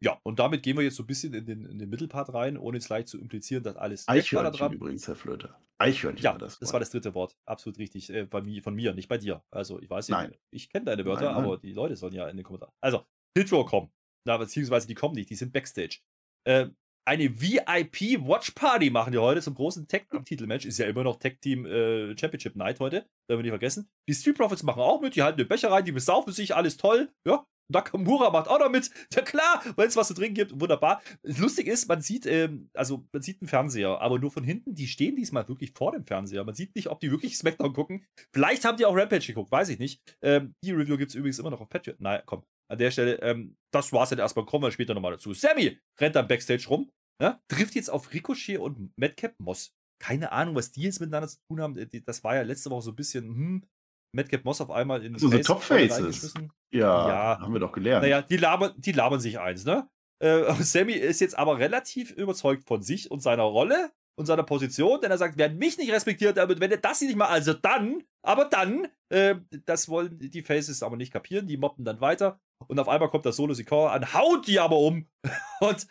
S1: Ja, und damit gehen wir jetzt so ein bisschen in den, in den Mittelpart rein, ohne jetzt leicht zu implizieren, dass alles weg war
S2: Eichhörnchen übrigens, Herr Flöter. Eichhörnchen
S1: Ja,
S2: war das.
S1: das
S2: Wort.
S1: war das dritte Wort. Absolut richtig. Äh, bei mir, von mir, nicht bei dir. Also, ich weiß ja,
S2: Nein.
S1: ich kenne deine Wörter,
S2: Nein, nein.
S1: aber die Leute sollen ja in den Kommentaren. Also, Hitro kommen. Na, beziehungsweise die kommen nicht, die sind Backstage. Äh, eine VIP Watch Party machen die heute zum großen Tag Team Titelmatch. Ist ja immer noch Tag Team äh, Championship Night heute. Dürfen wir nicht vergessen. Die Street Profits machen auch mit. Die halten den Becher rein, die besaufen sich, alles toll. Ja. Nakamura macht auch noch mit. Ja klar, wenn es was zu trinken gibt, wunderbar. Lustig ist, man sieht, ähm, also man sieht einen Fernseher, aber nur von hinten, die stehen diesmal wirklich vor dem Fernseher. Man sieht nicht, ob die wirklich Smackdown gucken. Vielleicht haben die auch Rampage geguckt, weiß ich nicht. Ähm, die Review gibt es übrigens immer noch auf Patreon. Naja, komm, an der Stelle, ähm, das war's dann erstmal, kommen wir später nochmal dazu. Sammy rennt dann Backstage rum, ne? trifft jetzt auf Ricochet und Madcap Moss. Keine Ahnung, was die jetzt miteinander zu tun haben. Die- Das war ja letzte Woche so ein bisschen, hm, Madcap Moss auf einmal in
S2: Also so
S1: Face
S2: Top
S1: vorne
S2: Faces.
S1: reingeschmissen.
S2: Ja,
S1: Ja.
S2: haben wir doch gelernt.
S1: Naja, die labern, die labern sich eins, ne? Äh, Sammy ist jetzt aber relativ überzeugt von sich und seiner Rolle und seiner Position, denn er sagt, wer mich nicht respektiert, damit, wenn er das nicht mal, also dann, aber dann, äh, das wollen die Faces aber nicht kapieren, die mobben dann weiter und auf einmal kommt das Solo Sikoa an, haut die aber um und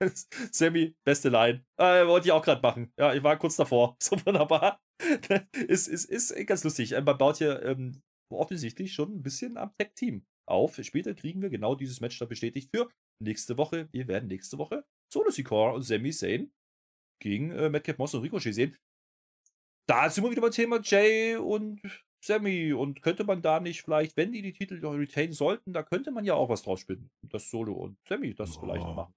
S1: Sammy, beste Line, äh, wollte ich auch gerade machen, ja, ich war kurz davor, so wunderbar, ist, ist, ist ganz lustig, äh, man baut hier ähm, offensichtlich schon ein bisschen am Tech-Team auf. Später kriegen wir genau dieses Match dann bestätigt für nächste Woche. Wir werden nächste Woche Solo Sikoa und Sami Zayn gegen äh, Madcap Moss und Ricochet sehen. Da sind wir wieder beim Thema Jay und Sammy. Und könnte man da nicht vielleicht, wenn die die Titel noch retain sollten, da könnte man ja auch was draus spinnen. Das Solo und Sammy das vielleicht
S2: Oh.
S1: machen.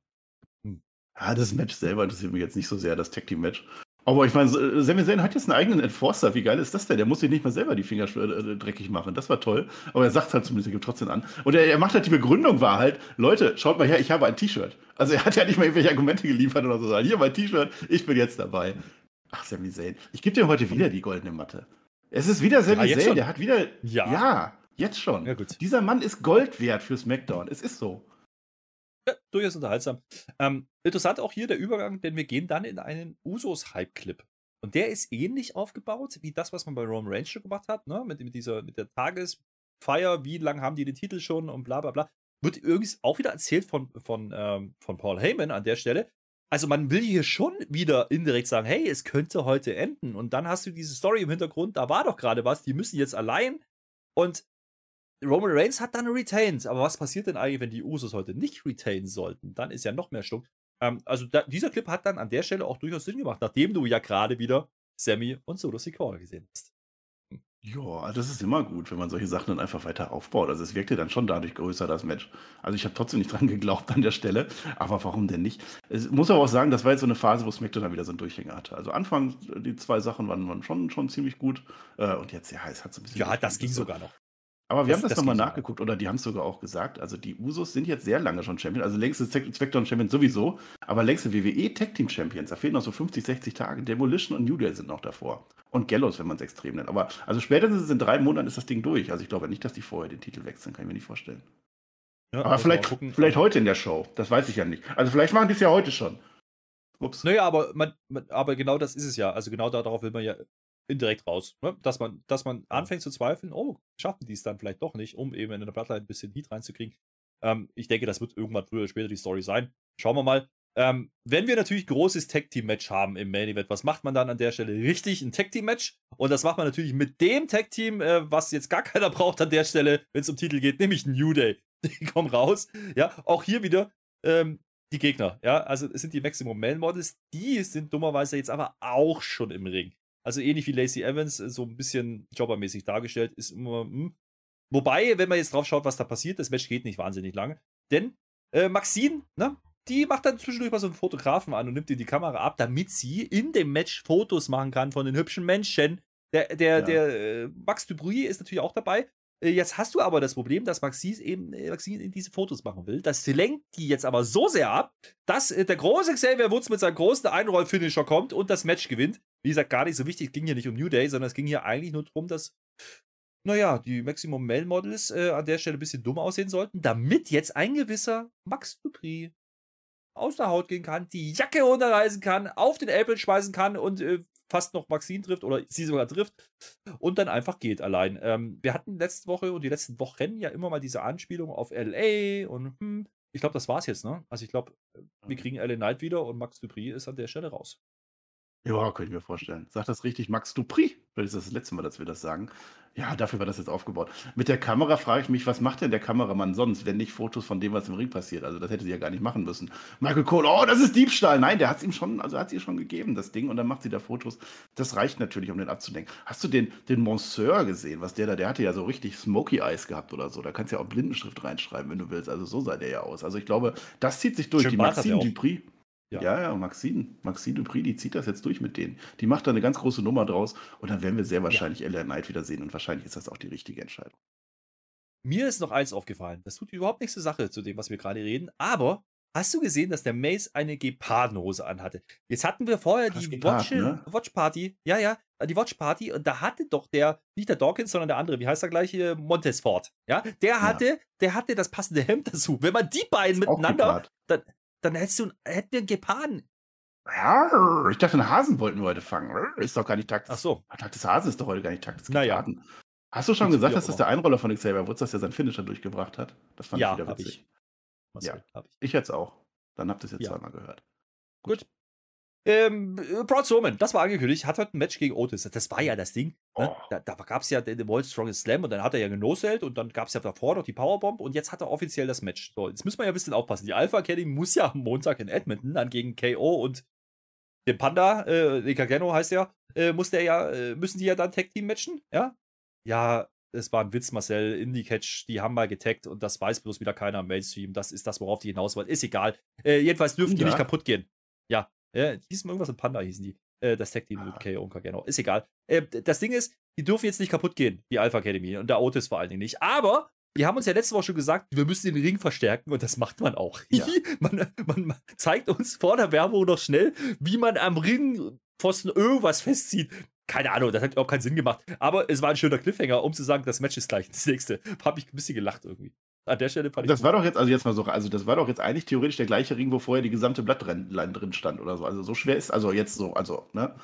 S2: Ja, das Match selber interessiert mich jetzt nicht so sehr, das Tag Team Match. Aber ich meine, so, Sami Zayn hat jetzt einen eigenen Enforcer. Wie geil ist das denn? Der muss sich nicht mal selber die Finger äh, dreckig machen. Das war toll. Aber er sagt halt zumindest, er gibt trotzdem an. Und er, er macht halt die Begründung war halt, Leute, schaut mal her, ich habe ein T-Shirt. Also er hat ja nicht mal irgendwelche Argumente geliefert oder so. Hier mein T-Shirt, ich bin jetzt dabei. Ach, Sami Zayn. Ich gebe dir heute wieder die goldene Matte. Es ist wieder Sami
S1: Ja,
S2: Zayn. Der hat wieder.
S1: Ja.
S2: ja, jetzt schon.
S1: Ja, gut.
S2: Dieser Mann ist Gold wert für SmackDown. Es ist so.
S1: Ja, durchaus unterhaltsam. Ähm, interessant auch hier der Übergang, denn wir gehen dann in einen Usos-Hype-Clip. Und der ist ähnlich aufgebaut wie das, was man bei Roman Reigns schon gemacht hat, ne? Mit, mit dieser, mit der Tagesfeier, wie lange haben die den Titel schon und bla bla bla. Wird übrigens auch wieder erzählt von, von, ähm, von Paul Heyman an der Stelle. Also man will hier schon wieder indirekt sagen, hey, es könnte heute enden. Und dann hast du diese Story im Hintergrund, da war doch gerade was, die müssen jetzt allein. Und Roman Reigns hat dann retained. Aber was passiert denn eigentlich, wenn die Usos heute nicht retainen sollten? Dann ist ja noch mehr Stuck. Ähm, also da, dieser Clip hat dann an der Stelle auch durchaus Sinn gemacht, nachdem du ja gerade wieder Sammy und Solo Sikoa gesehen hast. Hm.
S2: Ja, also das ist immer gut, wenn man solche Sachen dann einfach weiter aufbaut. Also es wirkte dann schon dadurch größer, das Match. Also ich habe trotzdem nicht dran geglaubt an der Stelle, aber warum denn nicht? Es muss aber auch sagen, das war jetzt so eine Phase, wo SmackDown dann wieder so einen Durchhänger hatte. Also Anfang, die zwei Sachen waren, waren schon, schon ziemlich gut. Äh, und jetzt, ja, es hat so ein bisschen.
S1: Ja, das ging sogar noch.
S2: Aber wir
S1: Das-
S2: haben das,
S1: das
S2: nochmal nachgeguckt oder die haben es sogar auch gesagt. Also die Usos sind jetzt sehr lange schon Champion, also längste Smackdown Champion sowieso, aber längste WWE Tag Team Champions. Da fehlen noch so 50, 60 Tage. Demolition und New Day sind noch davor. Und Gallows, wenn man es extrem nennt. Aber also spätestens in drei Monaten ist das Ding durch. Also ich glaube nicht, dass die vorher den Titel wechseln, kann ich mir nicht vorstellen.
S1: Ja,
S2: Aber vielleicht,
S1: gucken.
S2: vielleicht heute in der Show. Das weiß ich ja nicht. Also vielleicht machen die es ja heute schon. Ups.
S1: Naja, aber, man, man, aber genau das ist es ja. Also genau darauf will man ja indirekt raus. Ne? Dass, man, dass man anfängt zu zweifeln, oh, schaffen die es dann vielleicht doch nicht, um eben in der Bloodline ein bisschen Heat reinzukriegen. Ähm, ich denke, das wird irgendwann früher oder später die Story sein. Schauen wir mal. Ähm, wenn wir natürlich großes Tag-Team-Match haben im Main Event, was macht man dann an der Stelle? Richtig, ein Tag-Team-Match. Und das macht man natürlich mit dem Tag-Team, äh, was jetzt gar keiner braucht an der Stelle, wenn es um Titel geht, nämlich New Day. Die kommen raus. Ja, auch hier wieder ähm, die Gegner. Ja, also es sind die Maximum Man Models. Die sind dummerweise jetzt aber auch schon im Ring. Also ähnlich wie Lacey Evans, äh, so ein bisschen jobbermäßig dargestellt, ist immer. Hm. Wobei, wenn man jetzt drauf schaut, was da passiert, das Match geht nicht wahnsinnig lange. Denn äh, Maxine, ne, die macht dann zwischendurch mal so einen Fotografen an und nimmt ihr die Kamera ab, damit sie in dem Match Fotos machen kann von den hübschen Menschen. Der, der,
S2: Ja.
S1: der äh, Max Dubrui ist natürlich auch dabei. Äh, Jetzt hast du aber das Problem, dass Maxine eben äh, Maxine diese Fotos machen will. Das lenkt die jetzt aber so sehr ab, dass äh, der große Xavier Woods mit seinem großen Einroll-Finisher kommt und das Match gewinnt. Wie gesagt, gar nicht so wichtig. Es ging hier nicht um New Day, sondern es ging hier eigentlich nur darum, dass, naja, die Maximum Male Models äh, an der Stelle ein bisschen dumm aussehen sollten, damit jetzt ein gewisser Max Dupri aus der Haut gehen kann, die Jacke runterreißen kann, auf den Apple schmeißen kann und äh, fast noch Maxine trifft oder sie sogar trifft und dann einfach geht allein. Ähm, wir hatten letzte Woche und die letzten Wochen ja immer mal diese Anspielung auf LA und hm, ich glaube, das war's jetzt, ne? Also ich glaube, wir kriegen LA Knight wieder und Max Dupri ist an der Stelle raus.
S2: Ja, könnte ich mir vorstellen. Sagt das richtig Max Dupri? Vielleicht ist das das letzte Mal, dass wir das sagen. Ja, dafür war das jetzt aufgebaut. Mit der Kamera frage ich mich, was macht denn der Kameramann sonst, wenn nicht Fotos von dem, was im Ring passiert? Also das hätte sie ja gar nicht machen müssen. Michael Cole, oh, das ist Diebstahl. Nein, der hat es ihm schon, also hat sie schon gegeben, das Ding, und dann macht sie da Fotos. Das reicht natürlich, um den abzulenken. Hast du den, den Monsieur gesehen, was der da, der hatte ja so richtig Smoky Eyes gehabt oder so. Da kannst du ja auch Blindenschrift reinschreiben, wenn du willst. Also so sah der ja aus. Also ich glaube, das zieht sich durch.
S1: Schön
S2: Die Maxine. Dupri.
S1: Ja.
S2: Ja, ja, Maxine, Maxine Dupri, die zieht das jetzt durch mit denen. Die macht da eine ganz große Nummer draus und dann werden wir sehr wahrscheinlich LA Knight wiedersehen und wahrscheinlich ist das auch die richtige Entscheidung.
S1: Mir ist noch eins aufgefallen. Das tut überhaupt nichts zur Sache zu dem, was wir gerade reden. Aber hast du gesehen, dass der Mace eine Gepardenhose anhatte? Jetzt hatten wir vorher die
S2: Gepard,
S1: Watch,
S2: ne?
S1: Watch Party. Ja, ja, die Watch Party. Und da hatte doch der, nicht der Dawkins, sondern der andere, wie heißt der gleiche? Montesfort. Ja, der hatte, der hatte das passende Hemd dazu. Wenn man die beiden miteinander,
S2: Gepard.
S1: Dann hättest du, hätten wir einen Geparden.
S2: Ja, ich dachte, einen Hasen wollten wir heute fangen. Ist doch gar nicht Takt.
S1: Ach so.
S2: Takt des Hasen ist doch heute gar nicht Takt des
S1: Naja.
S2: Hast du schon
S1: Gut,
S2: gesagt, dass das der Einroller von Xavier Woods, dass er seinen Finisher durchgebracht hat? Das fand
S1: Ja,
S2: ich wieder
S1: hab
S2: witzig.
S1: ich. Was
S2: Ja.
S1: hab ich.
S2: Ich jetzt auch. Dann habt ihr es jetzt
S1: Ja.
S2: zweimal gehört.
S1: Gut. Ähm, Braun Strowman, das war angekündigt, hat heute ein Match gegen Otis. Das war ja das Ding. Ne?
S2: Oh.
S1: Da, da gab es ja den, World Strongest Slam und dann hat er ja genoselt und dann gab es ja davor noch die Powerbomb und jetzt hat er offiziell das Match. So, jetzt müssen wir ja ein bisschen aufpassen. Die Alpha Academy muss ja am Montag in Edmonton dann gegen KO und den Panda, äh, den Kageno heißt ja, äh, muss der ja, äh, müssen die ja dann Tag Team matchen, ja? Ja, es war ein Witz, Marcel, Indie Catch, die haben mal getaggt und das weiß bloß wieder keiner im Mainstream. Das ist das, worauf die hinaus wollen. Ist egal. Äh, jedenfalls dürfen die
S2: Ja.
S1: nicht kaputt gehen. Ja, äh, die hießen irgendwas mit Panda, hießen die. Äh, das Tag Team mit
S2: Ah.
S1: KO und Kageno. Ist egal. Äh, das Ding ist, die dürfen jetzt nicht kaputt gehen, die Alpha Academy und der Otis vor allen Dingen nicht. Aber wir haben uns ja letzte Woche schon gesagt, wir müssen den Ring verstärken und das macht man auch.
S2: Ja.
S1: man, man, man zeigt uns vor der Werbung noch schnell, wie man am Ringpfosten irgendwas festzieht. Keine Ahnung, das hat überhaupt keinen Sinn gemacht. Aber es war ein schöner Cliffhanger, um zu sagen, das Match ist gleich das nächste. Hab ich ein bisschen gelacht irgendwie. An der Stelle fand ich
S2: Das war doch jetzt, also jetzt mal so, also das war doch jetzt eigentlich theoretisch der gleiche Ring, wo vorher die gesamte Blattline drin stand oder so. Also so schwer ist, also jetzt so, also, ne?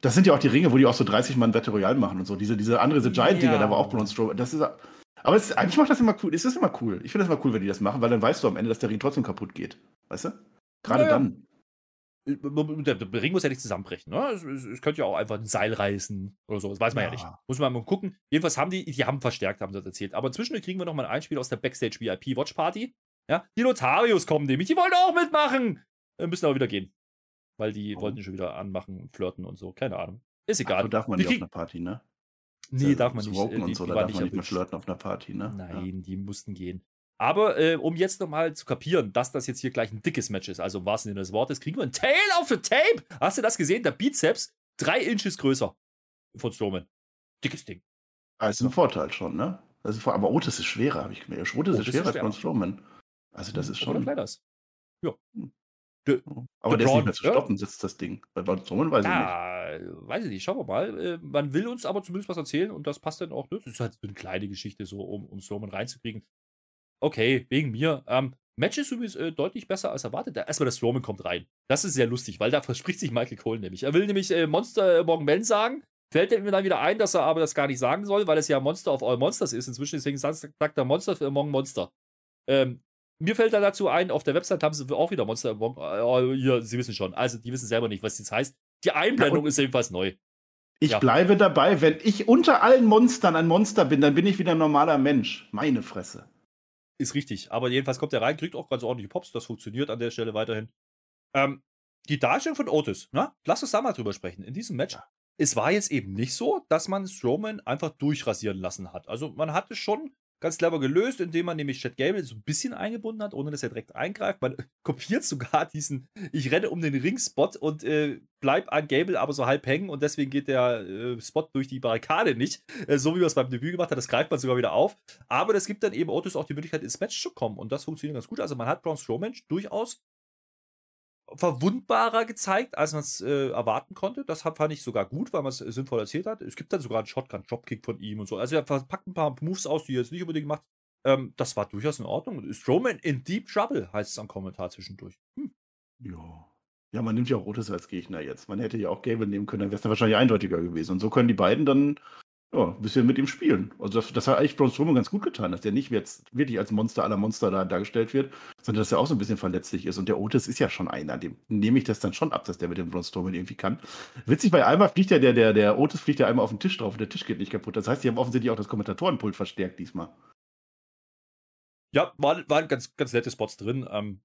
S2: Das sind ja auch die Ringe, wo die auch so 30 Mann Battle Royale machen und so. Diese, diese andere, diese Giant-Dinger,
S1: Ja.
S2: da war auch Braun Strowman. Das ist, aber es, eigentlich macht das immer cool. Es ist immer cool. Ich finde das immer cool, wenn die das machen, weil dann weißt du am Ende, dass der Ring trotzdem kaputt geht. Weißt du? Gerade
S1: Ja, ja.
S2: dann.
S1: Der, der Ring muss ja nicht zusammenbrechen. Ne? Es, es, es könnte ja auch einfach ein Seil reißen oder so. Das weiß man ja,
S2: Ja.
S1: nicht. Muss man mal gucken. Jedenfalls haben die, die haben verstärkt, haben sie das erzählt. Aber zwischendurch kriegen wir noch mal ein Einspiel aus der Backstage VIP Watch Party. Ja, die Notarius kommen nämlich. Die wollen auch mitmachen. Äh, müssen aber wieder gehen. Weil die
S2: Oh.
S1: wollten schon wieder anmachen und flirten und so. Keine Ahnung. Ist
S2: So
S1: egal.
S2: darf man
S1: Wir
S2: nicht auf einer Party, ne?
S1: Nee,
S2: Ja,
S1: darf man nicht. Äh,
S2: und
S1: die-
S2: so,
S1: die
S2: da darf man nicht mehr flirten auf einer Party, ne?
S1: Nein, die mussten gehen. Aber äh, um jetzt nochmal zu kapieren, dass das jetzt hier gleich ein dickes Match ist, also im wahrsten Sinne des Wortes, kriegen wir ein Tail auf the Tape. Hast du das gesehen? Der Bizeps drei Inches größer von Strowman. Dickes Ding.
S2: Ja. ist ein Vorteil schon, ne? Ist, vor- aber Otis ist schwerer, habe ich gemerkt. Otis ist
S1: Otis ist
S2: schwerer als. Braun Strowman. Also das ist
S1: Obwohl er
S2: schon.
S1: kleiner ist.
S2: Aber
S1: der
S2: ist nicht mehr zu
S1: ja.
S2: stoppen, sitzt das Ding. Bei Strowman weiß ich nicht.
S1: Ja, weiß ich nicht. Schauen wir mal. Äh, man will uns aber zumindest was erzählen und das passt dann auch. Ne? Das ist halt so eine kleine Geschichte, so um, um Strowman reinzukriegen. Okay, wegen mir. Ähm, Match ist übrigens äh, deutlich besser als erwartet. Erstmal der Strowman kommt rein. Das ist sehr lustig, weil da verspricht sich Michael Cole nämlich. Er will nämlich äh, Monster äh, Morgan Man sagen. Fällt mir dann wieder ein, dass er aber das gar nicht sagen soll, weil es ja Monster of All Monsters ist inzwischen. Deswegen sagt er Monster für Among Monster. Ähm, mir fällt da dazu ein, auf der Website haben sie auch wieder Monster Among. Äh, hier, sie wissen schon. Also, die wissen selber nicht, was das heißt. Die Einblendung ist jedenfalls neu.
S2: Ich
S1: Ja.
S2: bleibe dabei, wenn ich unter allen Monstern ein Monster bin, dann bin ich wieder ein normaler Mensch. Meine Fresse.
S1: Ist richtig. Aber jedenfalls kommt er rein, kriegt auch ganz ordentliche Pops. Das funktioniert an der Stelle weiterhin. Ähm, die Darstellung von Otis, ne? Lass uns da mal drüber sprechen. In diesem Match. Es war jetzt eben nicht so, dass man Strowman einfach durchrasieren lassen hat. Also man hat es schon ganz clever gelöst, indem man nämlich Chad Gable so ein bisschen eingebunden hat, ohne dass er direkt eingreift. Man kopiert sogar diesen, ich renne um den Ring-Spot und äh, bleib an Gable aber so halb hängen und deswegen geht der äh, Spot durch die Barrikade nicht. Äh, so wie man es beim Debüt gemacht hat, das greift man sogar wieder auf. Aber das gibt dann eben Otis auch die Möglichkeit, ins Match zu kommen und das funktioniert ganz gut. Also man hat Braun Strowman durchaus verwundbarer gezeigt, als man es äh, erwarten konnte. Das fand ich sogar gut, weil man es äh, sinnvoll erzählt hat. Es gibt dann sogar einen Shotgun-Dropkick von ihm und so. Also er packt ein paar Moves aus, die er jetzt nicht unbedingt macht. Ähm, das war durchaus in Ordnung. Strowman in Deep Trouble, heißt es am Kommentar zwischendurch. Hm.
S2: Ja. Ja, man nimmt ja auch Otis als Gegner jetzt. Man hätte ja auch Gable nehmen können, dann wäre es wahrscheinlich eindeutiger gewesen. Und so können die beiden dann ja, ein bisschen mit ihm spielen. Also das, das hat eigentlich Braun Strowman ganz gut getan, dass der nicht jetzt wirklich als Monster aller Monster da dargestellt wird, sondern dass er auch so ein bisschen verletzlich ist. Und der Otis ist ja schon einer, dem nehme ich das dann schon ab, dass der mit dem Braun Strowman irgendwie kann. Witzig, bei einmal fliegt ja der, der, der Otis fliegt ja einmal auf den Tisch drauf und der Tisch geht nicht kaputt. Das heißt, die haben offensichtlich auch das Kommentatorenpult verstärkt diesmal.
S1: Ja, waren, waren ganz, ganz nette Spots drin. Ähm,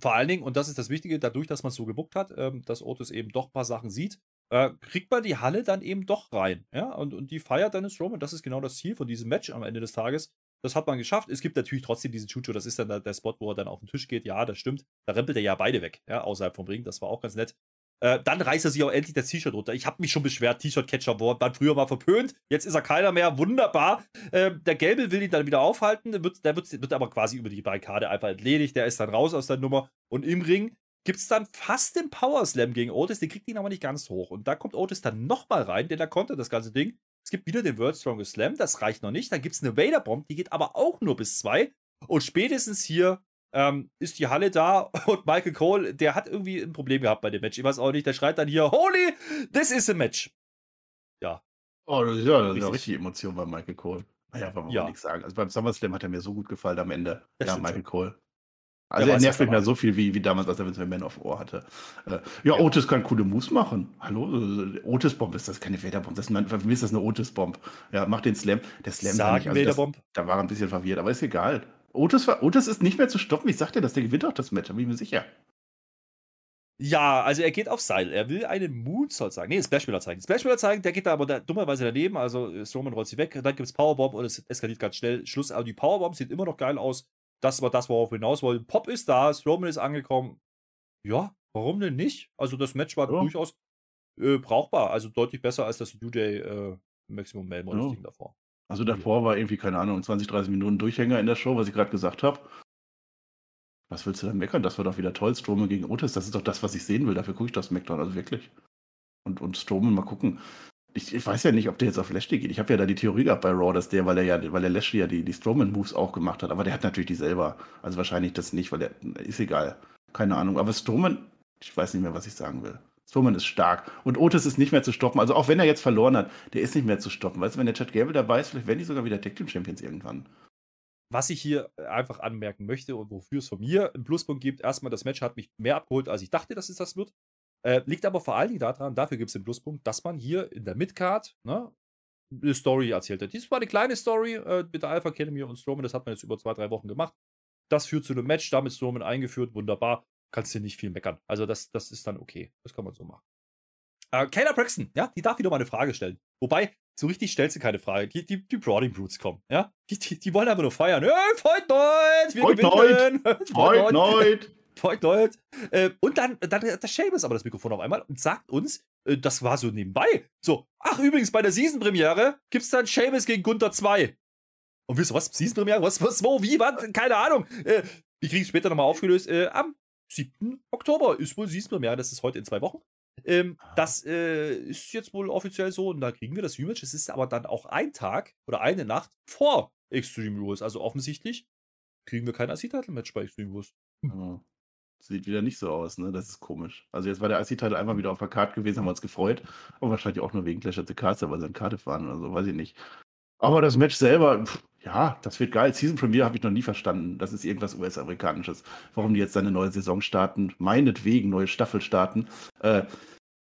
S1: vor allen Dingen, und das ist das Wichtige, dadurch, dass man es so gebuckt hat, ähm, dass Otis eben doch ein paar Sachen sieht, äh, kriegt man die Halle dann eben doch rein. Ja, und, und die feiert dann Strowman. Das ist genau das Ziel von diesem Match am Ende des Tages. Das hat man geschafft. Es gibt natürlich trotzdem diesen Chucho, das ist dann der, der Spot, wo er dann auf den Tisch geht. Ja, das stimmt. Da rempelt er ja beide weg, ja, außerhalb vom Ring. Das war auch ganz nett. Äh, dann reißt er sich auch endlich das T-Shirt runter. Ich habe mich schon beschwert, T-Shirt-Catcher waren früher mal verpönt. Jetzt ist er keiner mehr. Wunderbar. Äh, der Gelbe will ihn dann wieder aufhalten. Der wird, der wird, wird aber quasi über die Barrikade einfach entledigt. Der ist dann raus aus der Nummer. Und im Ring gibt es dann fast den Power Slam gegen Otis. Den kriegt ihn aber nicht ganz hoch. Und da kommt Otis dann nochmal rein, denn er konnte das ganze Ding. Es gibt wieder den World Strongest Slam. Das reicht noch nicht. Dann gibt es eine Vader Bomb. Die geht aber auch nur bis zwei. Und spätestens hier ähm, ist die Halle da und Michael Cole, der hat irgendwie ein Problem gehabt bei dem Match. Ich weiß auch nicht, der schreit dann hier, Holy, this is a match.
S2: Oh, das ist ja, das ist ja
S1: Richtig.
S2: richtig Emotion bei Michael Cole. Naja, wollen wir
S1: Ja.
S2: nichts sagen. Also beim SummerSlam hat er mir so gut gefallen am Ende.
S1: Das
S2: ja, Michael
S1: schon.
S2: Cole. Also er
S1: weiß,
S2: nervt
S1: er
S2: nicht mehr so viel wie, wie damals, als er Vince McMahon auf Ohr hatte. Äh, ja, Otis kann coole Moves machen. Hallo? äh, Otis-Bomb ist das keine Vader-Bomb. Das ist, ein- für mich ist das eine Otis-Bomb. Ja, mach den Slam. Der Slam war nicht,
S1: Sagen
S2: also
S1: Vader
S2: das,
S1: Bomb.
S2: da war er ein bisschen verwirrt, aber ist egal. Otis, war, Otis ist nicht mehr zu stoppen. Ich sagte das, der gewinnt auch das Match, da bin ich mir sicher.
S1: Ja, also er geht auf Seil. Er will einen Moonsault zeigen. Nee, Splashmiller zeigen. Splashmiller zeigen, der geht da aber da, dummerweise daneben. Also äh, Strowman rollt sie weg. Dann gibt es Powerbomb und es eskaliert ganz schnell. Schluss, aber die Powerbomb sieht immer noch geil aus. Das war das, worauf wir hinaus wollen. Pop ist da, Strowman ist angekommen. Ja, warum denn nicht? Also das Match war
S2: Ja.
S1: durchaus äh, brauchbar. Also deutlich besser als das New Day äh, Maximum Models
S2: Ja.
S1: Ding davor.
S2: Also davor war irgendwie, keine Ahnung, 20, 30 Minuten Durchhänger in der Show, was ich gerade gesagt habe. Was willst du denn meckern? Das war doch wieder toll. Strowman gegen Otis, das ist doch das, was ich sehen will. Dafür gucke ich das SmackDown, also wirklich. Und, und Strowman, mal gucken. Ich, ich weiß ja nicht, ob der jetzt auf Lashley geht. Ich habe ja da die Theorie gehabt bei Raw, dass der, weil er ja, weil der Lashley ja die, die Strowman-Moves auch gemacht hat, aber der hat natürlich die selber. Also wahrscheinlich das nicht, weil der ist egal. Keine Ahnung. Aber Strowman, ich weiß nicht mehr, was ich sagen will. Strowman ist stark. Und Otis ist nicht mehr zu stoppen. Also auch wenn er jetzt verloren hat, der ist nicht mehr zu stoppen. Weißt du, wenn der Chad Gable dabei ist, vielleicht werden die sogar wieder Tag Team Champions irgendwann.
S1: Was ich hier einfach anmerken möchte und wofür es von mir einen Pluspunkt gibt, erstmal, das Match hat mich mehr abgeholt, als ich dachte, dass es das wird. Äh, liegt aber vor allen Dingen daran, dafür gibt es den Pluspunkt, dass man hier in der Midcard ne, eine Story erzählt hat. Dies war eine kleine Story äh, mit der Alpha Academy und Strowman, das hat man jetzt über zwei, drei Wochen gemacht. Das führt zu einem Match, damit Strowman eingeführt, wunderbar. Kannst dir nicht viel meckern. Also, das, das ist dann okay. Das kann man so machen. Äh, Kayla Braxton, ja, die darf wieder mal eine Frage stellen. Wobei, so richtig stellst du keine Frage. Die, die, die Brawling Brutes kommen, ja? Die, die, die wollen einfach nur feiern. Hey, Fight Night! Wir
S2: Fight
S1: gewinnen!
S2: Fight Night!
S1: Fight Night! Äh, und dann, dann hat der Seamus aber das Mikrofon auf einmal und sagt uns, äh, das war so nebenbei. So, ach übrigens, bei der Season-Premiere gibt's dann Seamus gegen Gunther 2. Und wisst ihr was? Season-Premiere? Was, was, wo, wie, was? Keine Ahnung. Äh, ich kriege es später nochmal aufgelöst. Äh, am 7. Oktober ist wohl Season-Premiere. Das ist heute in zwei Wochen. Ähm, das äh, ist jetzt wohl offiziell so und da kriegen wir das Rematch. Es ist aber dann auch ein Tag oder eine Nacht vor Extreme Rules. Also offensichtlich kriegen wir kein IC-Title-Match bei Extreme Rules.
S2: Ja. Sieht wieder nicht so aus, ne? Das ist komisch. Also jetzt war der IC-Title einmal wieder auf der Karte gewesen, haben wir uns gefreut. Und wahrscheinlich auch nur wegen Clash of the Cards, weil sie in Karte fahren oder so, weiß ich nicht. Aber das Match selber, pff, ja, das wird geil. Season Premiere habe ich noch nie verstanden. Das ist irgendwas US-Amerikanisches. Warum die jetzt eine neue Saison starten, meinetwegen neue Staffel starten. Äh,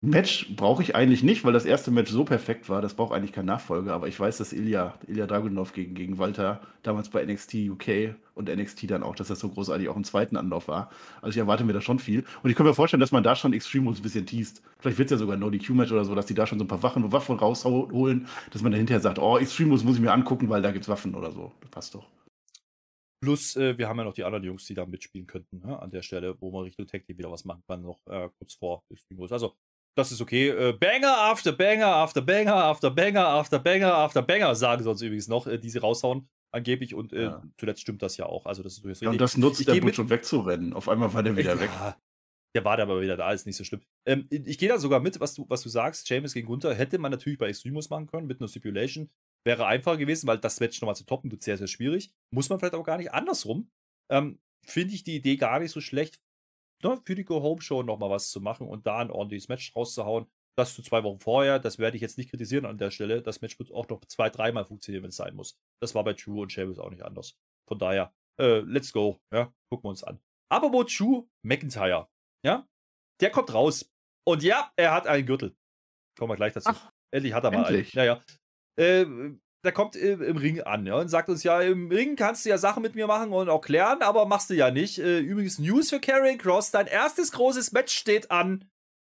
S2: Match brauche ich eigentlich nicht, weil das erste Match so perfekt war. Das braucht eigentlich kein Nachfolger. Aber ich weiß, dass Ilya, Ilya Dragunov gegen, gegen Walter damals bei NXT UK und NXT dann auch, dass das so großartig auch im zweiten Anlauf war. Also ich erwarte mir da schon viel. Und ich kann mir vorstellen, dass man da schon Extreme Rules ein bisschen teast. Vielleicht wird es ja sogar ein No-DQ-Match oder so, dass die da schon so ein paar Waffen, Waffen rausholen, dass man dann hinterher sagt, oh, Extreme Rules muss ich mir angucken, weil da gibt es Waffen oder so. Das passt doch.
S1: Plus, äh, wir haben ja noch die anderen Jungs, die da mitspielen könnten, ne? an der Stelle, wo man Richtung Team wieder was machen kann, noch äh, kurz vor Extreme. Also, das ist okay. Äh, Banger after Banger after Banger after Banger after Banger after Banger, sagen sie uns übrigens noch, äh, die sie raushauen, angeblich. Und äh,
S2: Ja.
S1: zuletzt stimmt das ja auch. Also, das ist durchaus
S2: Ja, und
S1: richtig.
S2: das nutzt
S1: Ich
S2: der Butch, um wegzurennen. Auf einmal war der wieder
S1: ja,
S2: weg.
S1: Der war da aber wieder da, ist nicht so schlimm. Ähm, ich gehe da sogar mit, was du, was du sagst. James gegen Gunther hätte man natürlich bei Extremus machen können, mit einer Stipulation. Wäre einfacher gewesen, weil das Match nochmal zu toppen wird sehr, sehr schwierig. Muss man vielleicht auch gar nicht andersrum. Ähm, Finde ich die Idee gar nicht so schlecht, ne, für die Go-Home-Show nochmal was zu machen und da ein ordentliches Match rauszuhauen. Das zu zwei Wochen vorher, das werde ich jetzt nicht kritisieren an der Stelle. Das Match wird auch noch zwei, dreimal funktionieren, wenn es sein muss. Das war bei True und Sheamus auch nicht anders. Von daher, äh, let's go. Ja, gucken wir uns an. Aber wo True McIntyre, ja, der kommt raus. Und ja, er hat einen Gürtel. Kommen wir gleich dazu.
S2: Ach,
S1: Endlich hat er mal einen.
S2: endlich.
S1: Ja, ja. Äh, der kommt im Ring an ja, und sagt uns ja, im Ring kannst du ja Sachen mit mir machen und auch klären, aber machst du ja nicht. Äh, übrigens, News für Karrion Cross, dein erstes großes Match steht an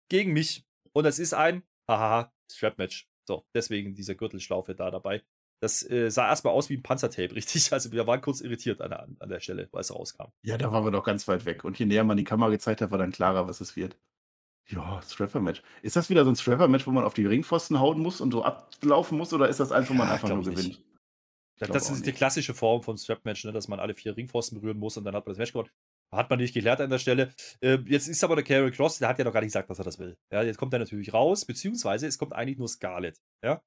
S1: gegen mich. Und das ist ein, haha, Strap-Match. So, deswegen diese Gürtelschlaufe da dabei. Das äh, sah erstmal aus wie ein Panzertape, richtig? Also wir waren kurz irritiert an der, an der Stelle, weil es rauskam.
S2: Ja, da waren wir doch ganz weit weg. Und je näher man die Kamera gezeigt hat, war dann klarer, was es wird. Ja, Strapper-Match. Ist das wieder so ein Strapper-Match, wo man auf die Ringpfosten hauen muss und so ablaufen muss? Oder ist das eins, wo man
S1: Ja,
S2: einfach nur
S1: ich nicht.
S2: gewinnt? Ich
S1: Das, ist die klassische Form von Strap-Match, ne, dass man alle vier Ringpfosten berühren muss und dann hat man das Match gewonnen. Hat man nicht geklärt an der Stelle. Äh, jetzt ist aber der Karrion Cross, der hat ja noch gar nicht gesagt, dass er das will. Ja, jetzt kommt er natürlich raus, beziehungsweise es kommt eigentlich nur Scarlett. Ja.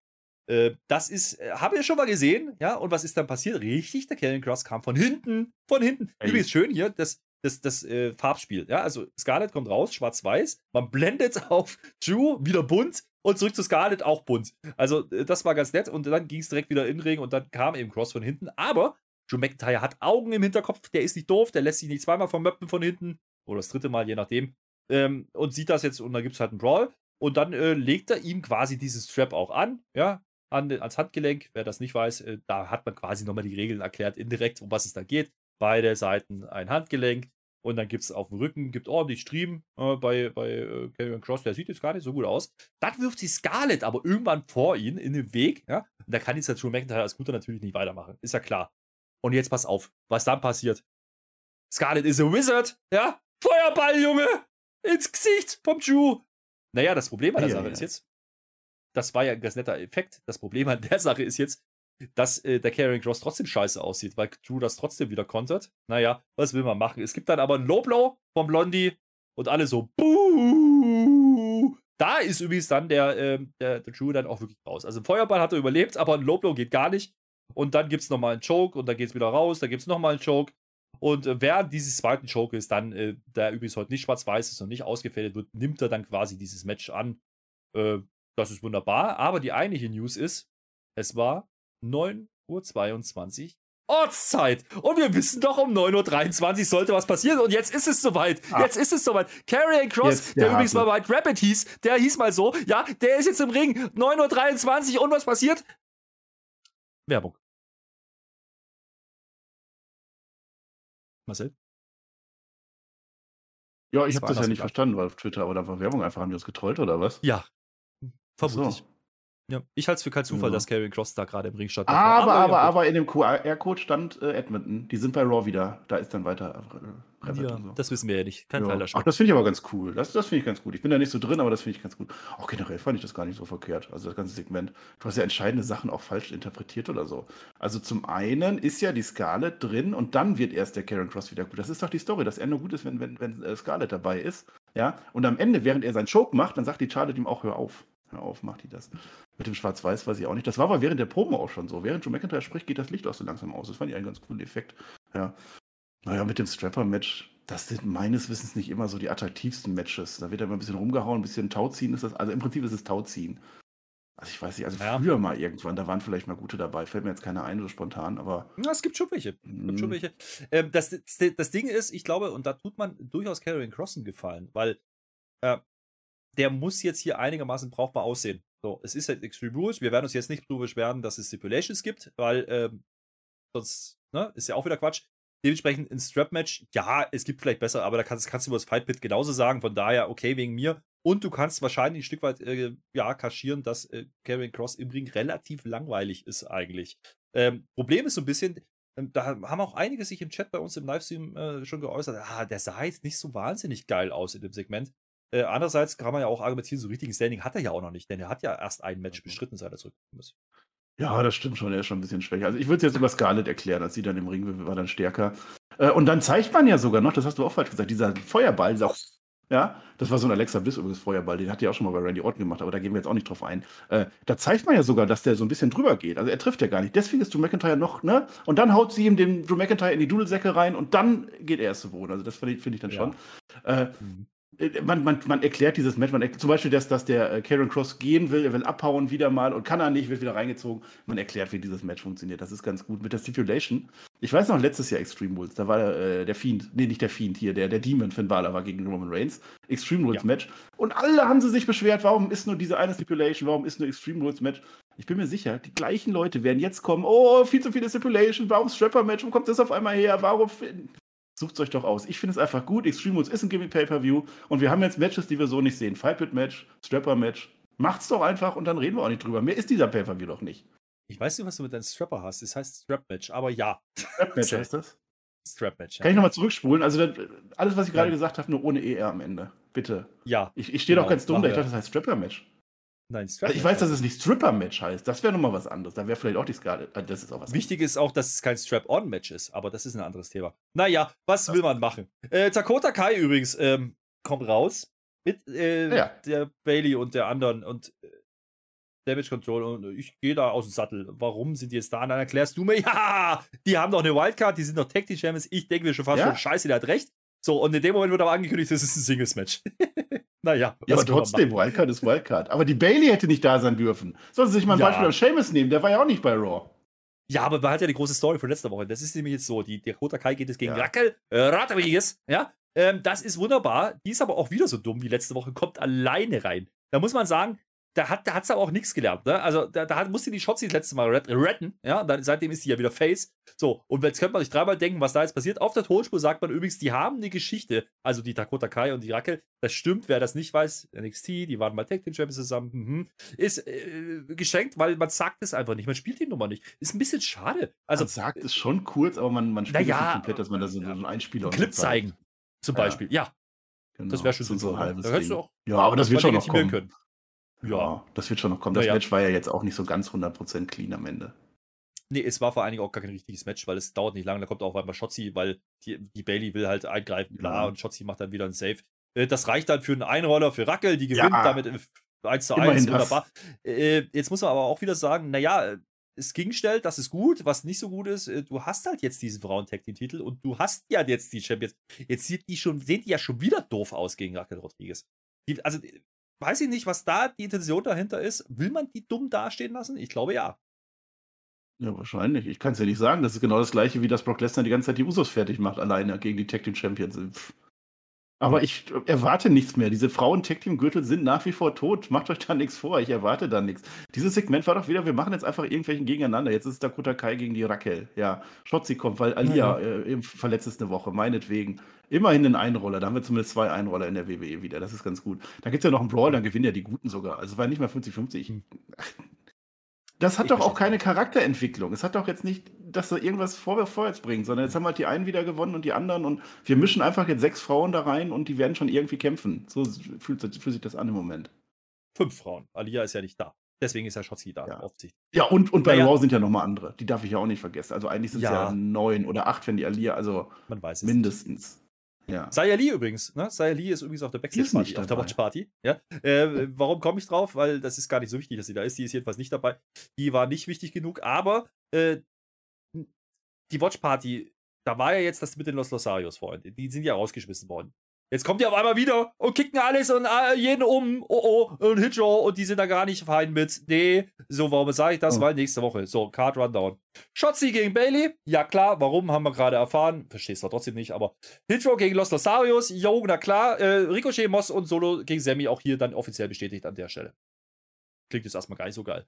S1: Äh, das ist, äh, haben wir schon mal gesehen, ja, und was ist dann passiert? Richtig, der Karrion Cross kam von hinten, von hinten.
S2: Ey.
S1: Übrigens schön hier, das, das, das äh, Farbspiel, ja, also Scarlett kommt raus, schwarz-weiß, man blendet auf Drew, wieder bunt und zurück zu Scarlett, auch bunt. Also äh, das war ganz nett und dann ging es direkt wieder in den Ring und dann kam eben Cross von hinten, aber Drew McIntyre hat Augen im Hinterkopf, der ist nicht doof, der lässt sich nicht zweimal vermöppen von hinten oder das dritte Mal, je nachdem, ähm, und sieht das jetzt und dann gibt es halt einen Brawl und dann äh, legt er ihm quasi dieses Strap auch an, ja, an, ans Handgelenk. Wer das nicht weiß, äh, da hat man quasi nochmal die Regeln erklärt, indirekt, um was es da geht. Beide Seiten ein Handgelenk und dann gibt es auf dem Rücken, gibt ordentlich Stream äh, bei, bei äh, Karrion Cross, der sieht jetzt gar nicht so gut aus. Dann wirft die Scarlett aber irgendwann vor ihn in den Weg, ja, und da kann jetzt der Drew McIntyre als Guter natürlich nicht weitermachen, ist ja klar. Und jetzt pass auf, was dann passiert. Scarlett is a wizard, ja, Feuerball, Junge, ins Gesicht vom Drew. Naja, das Problem an der
S2: Ja,
S1: Sache
S2: ja.
S1: ist jetzt, das war ja ein ganz netter Effekt. Das Problem an der Sache ist jetzt, dass äh, der Carrying Cross trotzdem scheiße aussieht, weil Drew das trotzdem wieder kontert. Naja, was will man machen? Es gibt dann aber einen Low Blow vom Blondie und alle so, Buh! Da ist übrigens dann der, ähm, der, der Drew dann auch wirklich raus. Also ein Feuerball hat er überlebt, aber ein Low Blow geht gar nicht. Und dann gibt es nochmal einen Choke und dann geht es wieder raus, dann gibt es nochmal einen Choke. Und äh, während dieses zweiten Choke ist, dann, äh, der übrigens heute nicht schwarz-weiß ist und nicht ausgefädelt wird, nimmt er dann quasi dieses Match an. Äh, das ist wunderbar. Aber die eigentliche News ist, es war 9.22 Uhr Ortszeit. Und wir wissen doch, um 9.23 Uhr sollte was passieren. Und jetzt ist es soweit.
S2: Ah.
S1: Jetzt ist es soweit. Carrion Cross,
S2: Jetzt
S1: der,
S2: der
S1: übrigens mal. White Rabbit hieß, der hieß mal so, ja, der ist jetzt im Ring. 9.23 Uhr und was passiert? Werbung. Marcel?
S2: Ja, ich habe das ja nicht verstanden, weil auf Twitter oder auf Werbung einfach haben die uns getrollt oder was?
S1: Ja.
S2: Ach so.
S1: Ja, ich halte es für keinen Zufall,
S2: Ja.
S1: dass Karrion Cross da gerade im Ring stand.
S2: Aber, aber,
S1: gut.
S2: aber in dem QR-Code stand äh, Edmonton. Die sind bei Raw wieder. Da ist dann weiter äh,
S1: Ja,
S2: so.
S1: das wissen wir ja nicht. Kein
S2: Ja.
S1: Teil der
S2: Ach, das finde ich aber ganz cool. Das, das finde ich ganz gut. Ich bin da nicht so drin, aber das finde ich ganz gut. Auch generell fand ich das gar nicht so verkehrt. Also das ganze Segment. Du hast ja entscheidende Sachen auch falsch interpretiert oder so. Also zum einen ist ja die Scarlett drin und dann wird erst der Karen Cross wieder gut. Das ist doch die Story, dass er nur gut ist, wenn, wenn, wenn äh, Scarlett dabei ist. Ja. Und am Ende, während er seinen Choke macht, dann sagt die Charlotte ihm auch, hör auf. Hör auf, macht die das. Mit dem Schwarz-Weiß weiß ich auch nicht. Das war aber während der Promo auch schon so. Während Joe McIntyre spricht, geht das Licht auch so langsam aus. Das fand ich einen ganz coolen Effekt. Ja. Naja, mit dem Strapper-Match, das sind meines Wissens nicht immer so die attraktivsten Matches. Da wird immer ein bisschen rumgehauen, ein bisschen Tauziehen ist das. Also im Prinzip ist es Tauziehen. Also ich weiß nicht, also
S1: Ja.
S2: früher mal irgendwann, da waren vielleicht mal gute dabei. Fällt mir jetzt keiner ein, so spontan, aber.
S1: Ja, es gibt schon welche. Es gibt schon
S2: mh,
S1: welche. Ähm, das, das, das Ding ist, ich glaube, und da tut man durchaus Karrion Cross einen Gefallen, weil äh, der muss jetzt hier einigermaßen brauchbar aussehen. So, es ist halt Extreme Rules. Wir werden uns jetzt nicht darüber beschweren, dass es Stipulations gibt, weil ähm, sonst ne, ist ja auch wieder Quatsch. Dementsprechend ein Strap-Match, ja, es gibt vielleicht besser, aber da kannst, kannst du über das Fight Pit genauso sagen. Von daher, okay, wegen mir. Und du kannst wahrscheinlich ein Stück weit äh, ja, kaschieren, dass äh, Karrion Cross im Ring relativ langweilig ist eigentlich. Ähm, Problem ist so ein bisschen, ähm, da haben auch einige sich im Chat bei uns im Livestream äh, schon geäußert, ah, der sah jetzt nicht so wahnsinnig geil aus in dem Segment. Äh, andererseits kann man ja auch argumentieren, so richtigen Standing hat er ja auch noch nicht, denn er hat ja erst ein Match bestritten, seit er zurückgekommen ist.
S2: Ja, das stimmt schon, er ist schon ein bisschen schwächer. Also ich würde es jetzt über Scarlett erklären, als sie dann im Ring war, dann stärker. Äh, und dann zeigt man ja sogar noch, das hast du auch falsch gesagt, dieser Feuerball, dieser ja, das war so ein Alexa Bliss übrigens Feuerball, den hat die auch schon mal bei Randy Orton gemacht, aber da gehen wir jetzt auch nicht drauf ein. Äh, da zeigt man ja sogar, dass der so ein bisschen drüber geht. Also er trifft ja gar nicht. Deswegen ist Drew McIntyre noch, ne? Und dann haut sie ihm den Drew McIntyre in die Dudelsäcke rein und dann geht er erst zu Boden. Also das finde ich, find ich dann
S1: Ja.
S2: schon. Äh,
S1: Mhm.
S2: Äh, man, man, man erklärt dieses Match, man erklärt, zum Beispiel, dass, dass der äh, Karen Cross gehen will, er will abhauen wieder mal und kann er nicht, wird wieder reingezogen. Man erklärt, wie dieses Match funktioniert. Das ist ganz gut. Mit der Stipulation. Ich weiß noch, letztes Jahr Extreme Rules, da war äh, der Fiend, nee, nicht der Fiend hier, der, der Demon Finn Balor war gegen Roman Reigns. Extreme Rules
S1: Ja.
S2: Match. Und alle haben sie sich beschwert, warum ist nur diese eine Stipulation, warum ist nur Extreme Rules Match? Ich bin mir sicher, die gleichen Leute werden jetzt kommen, oh, viel zu viele Stipulation, warum Strapper Match, wo kommt das auf einmal her, warum... Sucht euch doch aus. Ich finde es einfach gut. Extreme Rules ist ein Gimmick Pay-Per-View und wir haben jetzt Matches, die wir so nicht sehen. Fight Pit Match, Strapper Match. Macht's doch einfach und dann reden wir auch nicht drüber. Mehr ist dieser Pay-Per-View doch nicht.
S1: Ich weiß nicht, was du mit deinem Strapper hast. Das heißt Strap-Match, aber ja,
S2: Strap Match heißt das.
S1: Strap-Match.
S2: Kann ich
S1: Ja.
S2: nochmal zurückspulen? Also das, alles, was ich gerade
S1: Nein.
S2: gesagt habe, nur ohne ER am Ende. Bitte.
S1: ja.
S2: Ich, ich stehe doch
S1: Genau,
S2: ganz dumm da. Ich dachte, das heißt Strapper
S1: Nein,
S2: Also
S1: Strap-Match.
S2: ich weiß, dass es nicht Stripper Match heißt. Das wäre nochmal was anderes. Da wäre vielleicht auch die Scarlett. äh, Das ist auch was
S1: Wichtig ist auch, dass es kein Strap-On-Match ist, aber das ist ein anderes Thema. Naja, was will man machen? Äh, Dakota Kai übrigens ähm, kommt raus mit äh,
S2: Ja.
S1: der Bailey und der anderen und äh, Damage Control und ich gehe da aus dem Sattel. Warum sind die jetzt da? Und dann erklärst du mir, ja, die haben doch eine Wildcard, die sind doch Tag Team Champions. Ich denke mir schon fast
S2: Ja.
S1: schon, scheiße, der hat recht. So, und in dem Moment wird aber angekündigt, das ist ein Singles-Match. naja,
S2: Ja, aber trotzdem, Wildcard ist Wildcard. Aber die Bailey hätte nicht da sein dürfen. Sollen sie sich mal ein
S1: Ja.
S2: Beispiel an Seamus nehmen? Der war ja auch nicht bei Raw.
S1: Ja, aber man hat ja die große Story von letzter Woche. Das ist nämlich jetzt so: die Dakota Kai geht es gegen
S2: Ja.
S1: Rackel äh, Rodriguez. Ja, ähm, das ist wunderbar. Die ist aber auch wieder so dumm wie letzte Woche, kommt alleine rein. Da muss man sagen, da hat da hat's aber auch nichts gelernt. Ne? Also da, da musste die Shotzi das letzte Mal ret- retten. Ja, dann, seitdem ist sie ja wieder Face. So, und jetzt könnte man sich dreimal denken, was da jetzt passiert. Auf der Tonspur sagt man übrigens, die haben eine Geschichte. Also die Dakota Kai und die Rackel. Das stimmt, wer das nicht weiß. NXT, die waren mal Tag Team Champions zusammen. Mhm. Ist äh, geschenkt, weil man sagt es einfach nicht. Man spielt die Nummer nicht. Ist ein bisschen schade. Also
S2: man sagt es schon kurz, aber man, man spielt es
S1: ja,
S2: nicht komplett, dass man da so einen Einspieler
S1: einen
S2: und
S1: Clip
S2: so
S1: zeigen. Zum
S2: Ja.
S1: Beispiel. Ja,
S2: Genau.
S1: das wäre schon
S2: so, so ein halbes
S1: Da hättest du
S2: Ding.
S1: auch
S2: Ja, aber das wird schon noch kommen.
S1: können. Ja.
S2: Ja, das wird schon noch kommen. Das
S1: Naja.
S2: Match war ja jetzt auch nicht so ganz 100% clean am Ende.
S1: Nee, es war vor allen Dingen auch gar kein richtiges Match, weil es dauert nicht lange. Da kommt auch einmal Shotzi, weil die, die Bailey will halt eingreifen, bla,
S2: Ja.
S1: und Shotzi macht dann wieder einen Save. Äh, Das reicht dann für einen Einroller für Rackel, die gewinnt
S2: Ja.
S1: damit äh, 1 zu
S2: Immerhin
S1: 1.
S2: das.
S1: Wunderbar. Äh, Jetzt muss man aber auch wieder sagen, naja, es ging schnell, das ist gut. Was nicht so gut ist, äh, du hast halt jetzt diesen Frauen-Tag-Team-Titel und du hast ja jetzt die Champions. Jetzt sieht die schon, sehen die ja schon wieder doof aus gegen Raquel Rodriguez. Die, also, äh, weiß ich nicht, was da die Intention dahinter ist. Will man die dumm dastehen lassen? Ich glaube ja.
S2: Ja, wahrscheinlich. Ich kann es ja nicht sagen. Das ist genau das gleiche, wie das Brock Lesnar die ganze Zeit die Usos fertig macht, alleine gegen die Tag Team Champions. Pff. Aber ich erwarte nichts mehr. Diese Frauen-Tag-Team-Gürtel sind nach wie vor tot. Macht euch da nichts vor. Ich erwarte da nichts. Dieses Segment war doch wieder, wir machen jetzt einfach irgendwelchen gegeneinander. Jetzt ist es Dakota Kai gegen die Raquel. Ja, Schotzi kommt, weil Alia äh, verletzt ist eine Woche, meinetwegen. Immerhin einen Einroller. Da haben wir zumindest zwei Einroller in der WWE wieder. Das ist ganz gut. Dann gibt es ja noch einen Brawl, dann gewinnen ja die Guten sogar. Also es war nicht mehr 50-50. Ich- Das hat
S1: Ich
S2: doch auch keine Charakterentwicklung. Es hat doch jetzt nicht, dass da irgendwas vor, vorwärts bringt, sondern jetzt haben halt die einen wieder gewonnen und die anderen und wir mischen einfach jetzt sechs Frauen da rein und die werden schon irgendwie kämpfen. So fühlt, fühlt sich das an im Moment.
S1: Fünf Frauen. Alia ist ja nicht da. Deswegen ist ja Schotzi da,
S2: Ja.
S1: offensichtlich.
S2: Ja, und, und bei
S1: Naja.
S2: Raw sind ja nochmal andere. Die darf ich ja auch nicht vergessen. Also eigentlich sind es ja.
S1: Ja.
S2: neun oder acht, wenn die Alia, also
S1: Man weiß es.
S2: mindestens. Ja.
S1: Saya Lee übrigens, ne? Saya Lee ist übrigens auf der Backstage-Party,
S2: nicht
S1: auf der. Watch-Party. Ja? Äh, warum komme ich drauf? Weil das ist gar nicht so wichtig, dass sie da ist. Die ist jedenfalls nicht dabei. Die war nicht wichtig genug, aber äh, die Watch-Party, da war ja jetzt das mit den Los Losarios vorhin. Die sind ja rausgeschmissen worden. Jetzt kommt die auf einmal wieder und kicken alles und äh, jeden um. Oh oh, und Hitcher und die sind da gar nicht fein mit. Nee, so, warum sage ich das?
S2: Oh.
S1: Weil nächste Woche. So, Card Rundown. Shotzi gegen Bailey. Ja, klar, warum haben wir gerade erfahren? Verstehst du trotzdem nicht, aber Hitro gegen Los Losarios. Jo, na klar. Äh, Ricochet, Moss und Solo gegen Sammy auch hier dann offiziell bestätigt an der Stelle. Klingt jetzt erstmal gar nicht so geil.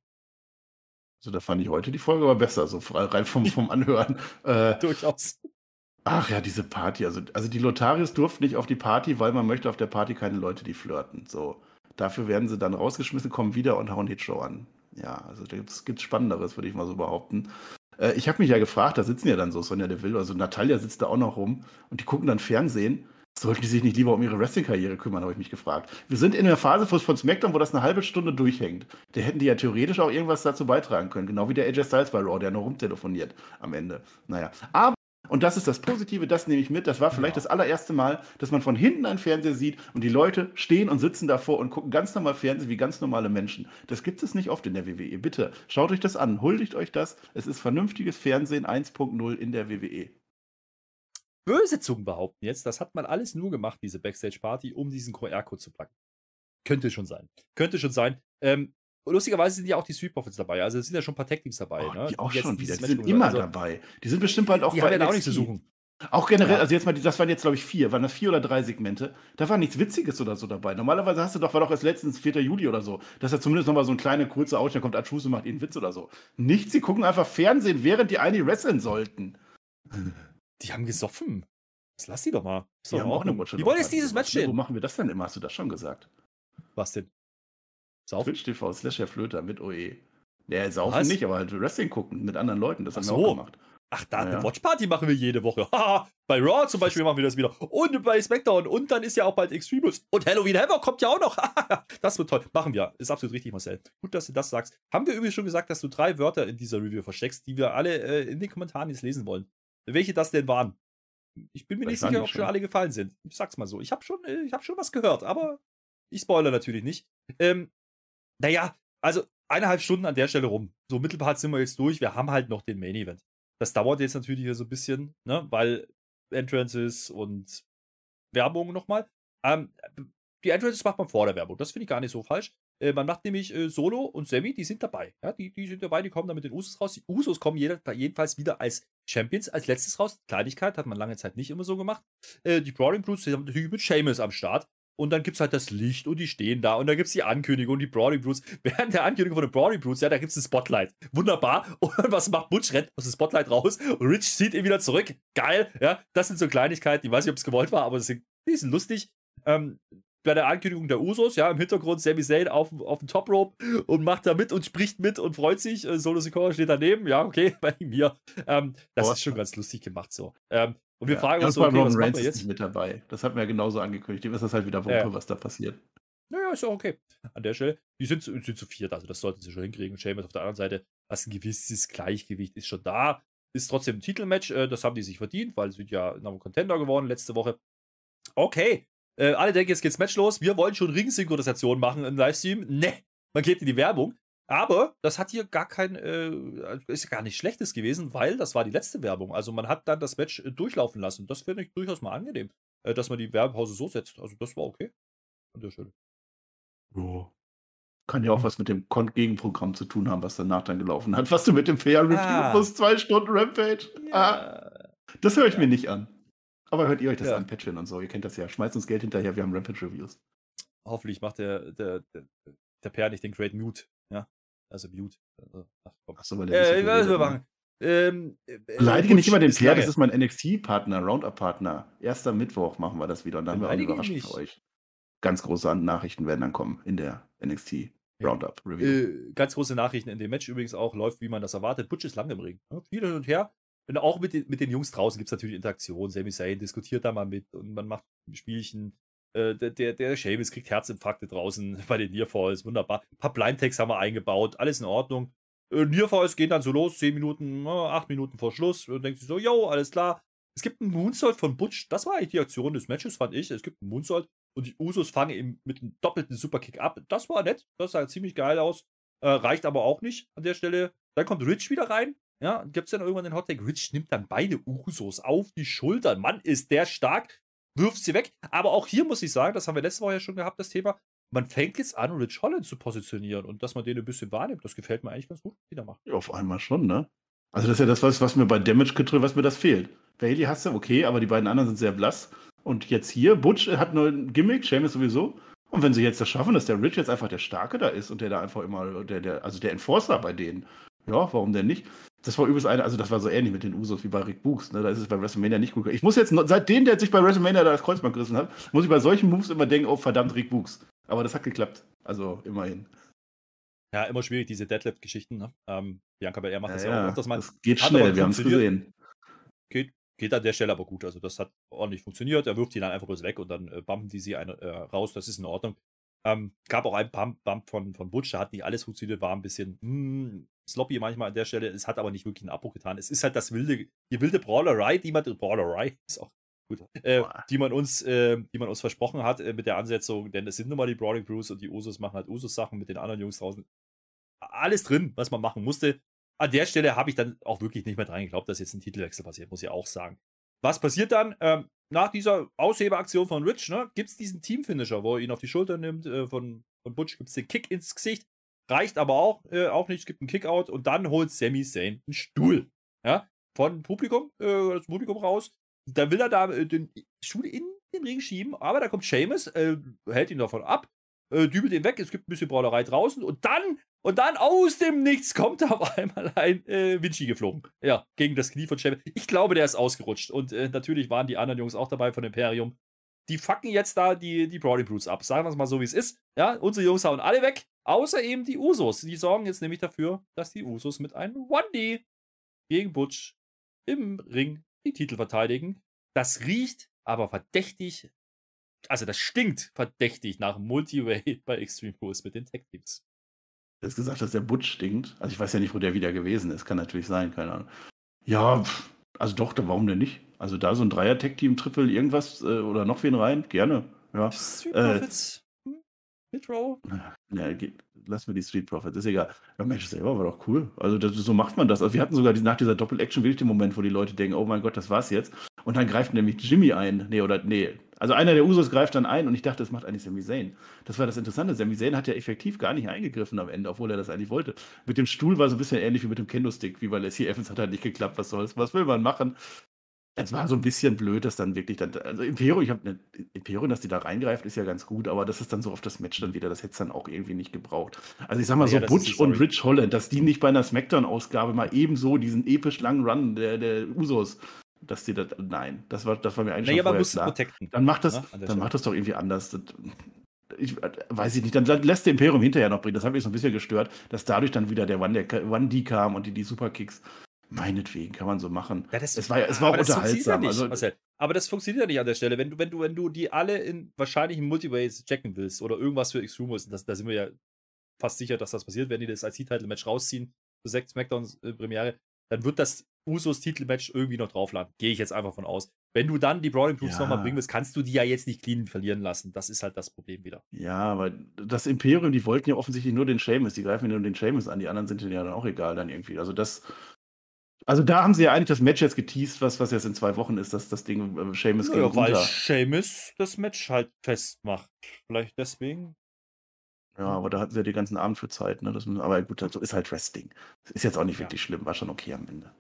S2: Also da fand ich heute die Folge aber besser, so rein vom, vom Anhören. Äh,
S1: Durchaus.
S2: ach ja, diese Party. Also, also die Lotarios durften nicht auf die Party, weil man möchte auf der Party keine Leute, die flirten. So. Dafür werden sie dann rausgeschmissen, kommen wieder und hauen Hitshow an. Ja, also da gibt's gibt's Spannenderes, würde ich mal so behaupten. Äh, ich habe mich ja gefragt, da sitzen ja dann so Sonja Deville, also Natalia sitzt da auch noch rum und die gucken dann Fernsehen. Sollten die sich nicht lieber um ihre Wrestling-Karriere kümmern, habe ich mich gefragt. Wir sind in der Phase von SmackDown, wo das eine halbe Stunde durchhängt. Da hätten die ja theoretisch auch irgendwas dazu beitragen können. Genau wie der AJ Styles bei Raw, der nur rumtelefoniert am Ende. Naja. Aber, und das ist das Positive, das nehme ich mit. Das war vielleicht
S1: Ja.
S2: das allererste Mal, dass man von hinten einen Fernseher sieht und die Leute stehen und sitzen davor und gucken ganz normal Fernsehen wie ganz normale Menschen. Das gibt es nicht oft in der WWE. Bitte, schaut euch das an, huldigt euch das. Es ist vernünftiges Fernsehen 1.0 in der. WWE.
S1: Böse Zungen behaupten jetzt, das hat man alles nur gemacht, diese Backstage-Party, um diesen QR-Code zu packen. Könnte schon sein. Könnte schon sein. Ähm, lustigerweise sind ja auch die Street Profits dabei. Also es sind ja schon ein paar Tag-Teams dabei.
S2: Oh,
S1: ne?
S2: die auch
S1: jetzt
S2: schon wieder. Die sind immer
S1: also,
S2: dabei. Die sind bestimmt bald auch
S1: Die
S2: bei
S1: haben ja da auch nichts
S2: NXT.
S1: zu suchen.
S2: Auch generell,
S1: Ja.
S2: also jetzt mal, die- das waren jetzt, glaube ich, vier. Waren das vier oder drei Segmente? Da war nichts Witziges oder so dabei. Normalerweise hast du doch, war doch erst letztens 4. Juli oder so, dass er zumindest nochmal so ein kleiner, kurzer Ausschnitt kommt, Atschus und macht ihnen Witz oder so. Nichts, sie gucken einfach Fernsehen, während die eigentlich wresteln sollten.
S1: Die haben gesoffen. Das lass die doch mal. Ist
S2: Die haben auch eine. Watch
S1: Die wollen jetzt dieses Match
S2: Wo
S1: sehen.
S2: machen wir das denn immer? Hast du das schon gesagt?
S1: Was denn? Saufen?
S2: Twitch TV slash Herr Flöter mit OE. Ja, saufen
S1: Was?
S2: nicht, aber halt Wrestling gucken mit anderen Leuten. Das haben
S1: Ach
S2: wir
S1: so.
S2: auch gemacht.
S1: Ach, da,
S2: Ja.
S1: eine Watchparty machen wir jede Woche. Haha, bei Raw zum Beispiel machen wir das wieder. Und bei SmackDown. Und dann ist ja auch bald Extremus. Und Halloween Havoc kommt ja auch noch. das wird toll. Machen wir. Ist absolut richtig, Marcel. Gut, dass du das sagst. Haben wir übrigens schon gesagt, dass du drei Wörter in dieser Review versteckst, die wir alle äh, in den Kommentaren jetzt lesen wollen. Welche das denn waren? Ich bin mir nicht sicher, ob schon alle gefallen sind. Ich sag's mal so. Ich habe schon, äh, ich hab schon was gehört, aber ich spoilere natürlich nicht. Ähm, naja, also eineinhalb Stunden an der Stelle rum. So Mittelpart sind wir jetzt durch. Wir haben halt noch den Main Event. Das dauert jetzt natürlich hier so ein bisschen, ne, weil Entrances und Werbung nochmal. Ähm, die Entrances macht man vor der Werbung. Das finde ich gar nicht so falsch. Äh, man macht nämlich äh, Solo und Sammy, die sind dabei. Ja, die, die sind dabei, die kommen dann mit den Usos raus. Die Usos kommen jeder, jedenfalls wieder als Champions, als letztes raus. Kleinigkeit hat man lange Zeit nicht immer so gemacht. Äh, die Brawling Brutes, haben natürlich mit Seamus am Start. Und dann gibt es halt das Licht und die stehen da und dann gibt es die Ankündigung, die Brawling Brutes. Während der Ankündigung von den Brawling Brutes, ja, da gibt es ein Spotlight. Wunderbar. Und was macht Butch? Rennt aus dem Spotlight raus und Rich zieht ihn wieder zurück. Geil. Ja, das sind so Kleinigkeiten. Ich weiß nicht, ob es gewollt war, aber das sind, sind lustig. Ähm, bei der Ankündigung der Usos, ja, im Hintergrund Sami Zayn auf, auf dem Top Rope und macht da mit und spricht mit und freut sich. Äh, Solo Sikoa steht daneben, ja, okay, bei mir. Ähm, das
S2: Boah.
S1: ist schon ganz lustig gemacht so. Ähm, und wir
S2: Ja.
S1: fragen uns so, okay,
S2: Roman
S1: was machen wir
S2: ist
S1: jetzt?
S2: nicht mit dabei. Das hatten wir ja genauso angekündigt. Dem ist das halt wieder Wumpe,
S1: Ja.
S2: was da passiert.
S1: Naja, ist ja okay. An der Stelle, die sind, zu- sind zu viert, also das sollten sie schon hinkriegen. Seamus auf der anderen Seite, was ein gewisses Gleichgewicht ist schon da. Ist trotzdem ein Titelmatch, äh, das haben die sich verdient, weil sie sind ja Number Contender geworden letzte Woche. Okay, äh, alle denken, jetzt geht's Match los. Wir wollen schon Ringsynchronisation machen im Livestream. Ne, man geht in die Werbung. Aber das hat hier gar kein, äh, ist gar nicht schlechtes gewesen, weil das war die letzte Werbung. Also man hat dann das Match äh, durchlaufen lassen. Das finde ich durchaus mal angenehm, äh, dass man die Werbepause so setzt. Also das war okay. An der Stelle.
S2: Jo. Kann ja auch was mit dem Gegenprogramm zu tun haben, was danach dann gelaufen hat. Was du mit dem Fair Review
S1: Ah.
S2: plus zwei Stunden Rampage. Ah, das höre ich mir nicht an. Aber hört ihr euch das
S1: Ja.
S2: an, Patreon und so. Ihr kennt das ja. Schmeißt uns Geld hinterher, wir haben Rampage Reviews.
S1: Hoffentlich macht der, der, der, der Per nicht den Great Mute. Ja, also Mute. Also, ach, komm.
S2: Achso, weil der
S1: Äh, was wir
S2: hat.
S1: machen. Ähm, äh,
S2: Beleidige nicht immer den Pierre, das ist mein NXT-Partner, Roundup-Partner. Erster Mittwoch machen wir das wieder und dann haben wir auch eine Überraschung für euch. Ganz große Nachrichten werden dann kommen in der NXT. Roundup Review.
S1: Äh, ganz große Nachrichten in dem Match übrigens auch, läuft wie man das erwartet. Butch ist lange im Ring. Ne? Viel hin und her. Und auch mit den, mit den Jungs draußen gibt es natürlich Interaktion. Sami Zayn diskutiert da mal mit und man macht Spielchen. Äh, der, der, der Sheamus kriegt Herzinfarkte draußen bei den Nearfalls. Wunderbar. Ein paar Blind-Tags haben wir eingebaut. Alles in Ordnung. Äh, Nearfalls gehen dann so los, 10 Minuten, 8 Minuten vor Schluss. Und denkt sich so, yo, alles klar. Es gibt einen Moonsault von Butch. Das war eigentlich die Aktion des Matches, fand ich. Es gibt einen Moonsault und die Usos fangen ihm mit einem doppelten Superkick ab. Das war nett. Das sah ziemlich geil aus. Äh, reicht aber auch nicht an der Stelle. Dann kommt Rich wieder rein. Ja, gibt es dann irgendwann den Hottag. Rich nimmt dann beide Usos auf die Schultern. Mann, ist der stark. Wirft sie weg. Aber auch hier muss ich sagen, das haben wir letzte Woche ja schon gehabt, das Thema. Man fängt jetzt an, Rich Holland zu positionieren und dass man den ein bisschen wahrnimmt. Das gefällt mir eigentlich ganz gut, wie der macht.
S2: Ja, auf einmal schon, ne? Also, das ist ja das, was, was mir bei Damage Control, was mir das fehlt. Bailey hast du, okay, aber die beiden anderen sind sehr blass. Und jetzt hier, Butch hat nur ein Gimmick, Seamus sowieso. Und wenn sie jetzt das schaffen, dass der Rich jetzt einfach der Starke da ist und der da einfach immer, der, der, also der Enforcer bei denen, ja, warum denn nicht? Das war übrigens eine, also das war so ähnlich mit den Usos wie bei Rick Books, ne? Da ist es bei WrestleMania nicht gut. Ich muss jetzt, seitdem der sich bei WrestleMania da das Kreuzband gerissen hat, muss ich bei solchen Moves immer denken, oh verdammt, Rick Books. Aber das hat geklappt. Also immerhin.
S1: Ja, immer schwierig, diese Deadlift-Geschichten. Ne? Ähm, Bianca Belair macht das ja, auch öfters mal.
S2: das geht schnell, wir haben es gesehen.
S1: Geht, geht an der Stelle aber gut. Also das hat ordentlich funktioniert. Er wirft ihn dann einfach bloß weg und dann äh, bumpen die sie eine, äh, raus. Das ist in Ordnung. Ähm, gab auch einen Bump, Bump von, von Butch, da hat nicht alles funktioniert, war ein bisschen hm, sloppy manchmal an der Stelle. Es hat aber nicht wirklich einen Abbruch getan. Es ist halt das wilde, die wilde Brawlerei, die man, Brawlerei ist auch gut, äh, die man uns, äh, die man uns versprochen hat äh, mit der Ansetzung, denn es sind nun mal die Brawling Brews und die Usos machen halt Usos-Sachen mit den anderen Jungs draußen. Alles drin, was man machen musste. An der Stelle habe ich dann auch wirklich nicht mehr dran geglaubt, dass jetzt ein Titelwechsel passiert, muss ich auch sagen. Was passiert dann? Ähm, nach dieser Aushebeaktion von Rich, ne, gibt es diesen Teamfinisher, wo er ihn auf die Schulter nimmt. Äh, von, von Butch gibt es den Kick ins Gesicht. Reicht aber auch, äh, auch nicht. Es gibt einen Kickout und dann holt Sami Zayn einen Stuhl. Ja, von Publikum, äh, das Publikum raus. Da will er da äh, den Stuhl in den Ring schieben, aber da kommt Seamus, äh, hält ihn davon ab, äh, dübelt ihn weg. Es gibt ein bisschen Brawlerei draußen und dann, und dann aus dem Nichts kommt auf einmal ein äh, Vinci geflogen. Ja, gegen das Knie von Seamus. Ich glaube, der ist ausgerutscht und äh, natürlich waren die anderen Jungs auch dabei von Imperium. Die fucken jetzt da die, die Brody Brutes ab. Sagen wir es mal so, wie es ist. Ja, unsere Jungs hauen alle weg, außer eben die Usos. Die sorgen jetzt nämlich dafür, dass die Usos mit einem One-D gegen Butch im Ring die Titel verteidigen. Das riecht aber verdächtig, also das stinkt verdächtig nach Multiway bei Extreme Rules mit den Tech Teams.
S2: Du hast gesagt, dass der Butch stinkt. Also ich weiß ja nicht, wo der wieder gewesen ist. Kann natürlich sein, keine Ahnung. Ja, also doch, da- warum denn nicht? Also da so ein Dreier-Tech-Team, Triple, irgendwas äh, oder noch wen rein, gerne. Ja. Äh,
S1: Mid-Row?
S2: Ja, geht, lassen wir die Street Profits, ist egal. Ja, Mensch, selber war doch cool. Also das, so macht man das. Also wir hatten sogar nach dieser Doppel-Action wirklich den Moment, wo die Leute denken, oh mein Gott, das war's jetzt. Und dann greift nämlich Jimmy ein. Nee, oder nee. Also einer der Usos greift dann ein und ich dachte, das macht eigentlich Sami Zayn. Das war das Interessante. Sami Zayn hat ja effektiv gar nicht eingegriffen am Ende, obwohl er das eigentlich wollte. Mit dem Stuhl war so ein bisschen ähnlich wie mit dem Kendo-Stick, wie bei Leslie Evans hat halt nicht geklappt. Was soll's? Was will man machen? Es war so ein bisschen blöd, dass dann wirklich dann, also Imperium, ich habe eine Imperium, dass die da reingreift, ist ja ganz gut, aber das ist dann so auf das Match dann wieder, das hätte es dann auch irgendwie nicht gebraucht. Also ich sag mal
S1: Ja,
S2: so, Butch und. Rich Holland, dass die nicht bei einer Smackdown-Ausgabe mal ebenso diesen episch langen Run der, der Usos, dass die das, nein, das war, das war mir eigentlich
S1: Naja,
S2: schon
S1: man
S2: vorher klar.
S1: protecten.
S2: Dann macht das,
S1: ne, an der
S2: dann
S1: Stelle.
S2: macht das doch irgendwie anders. Das, ich weiß ich nicht, dann, lässt der Imperium hinterher noch bringen. Das hat mich so ein bisschen gestört, dass dadurch dann wieder der One- der One-D kam und die, die Superkicks. Meinetwegen kann man so machen.
S1: Ja, das,
S2: Es war es war auch
S1: aber das funktioniert
S2: unterhaltsam,
S1: Ja nicht,
S2: also-.
S1: Aber das funktioniert ja nicht an der Stelle. Wenn du, wenn du, wenn du die alle in wahrscheinlich in Multiways checken willst oder irgendwas für Extreme Rules, das, da sind wir ja fast sicher, dass das passiert, wenn die das als Title-Match rausziehen, für sechs Smackdowns-Premiere, dann wird das Usos-Titelmatch irgendwie noch draufladen. Gehe ich jetzt einfach von aus. Wenn du dann die Brawling Brutes
S2: Ja.
S1: nochmal bringen willst, kannst du die ja jetzt nicht clean verlieren lassen. Das ist halt das Problem wieder.
S2: Ja, aber das Imperium, die wollten ja offensichtlich nur den Seamus, die greifen ja nur den Seamus an, die anderen sind denen ja dann auch egal dann irgendwie. Also das, also da haben sie ja eigentlich das Match jetzt geteased, was, was jetzt in zwei Wochen ist, dass das Ding äh, Seamus gegen
S1: Ja, weil. Sheamus das Match halt festmacht. Vielleicht deswegen.
S2: Ja, aber da hatten sie ja den ganzen Abend für Zeit, ne? Das, aber gut, so ist halt Wrestling. Ist jetzt auch nicht
S1: Ja.
S2: wirklich schlimm, war schon okay am Ende.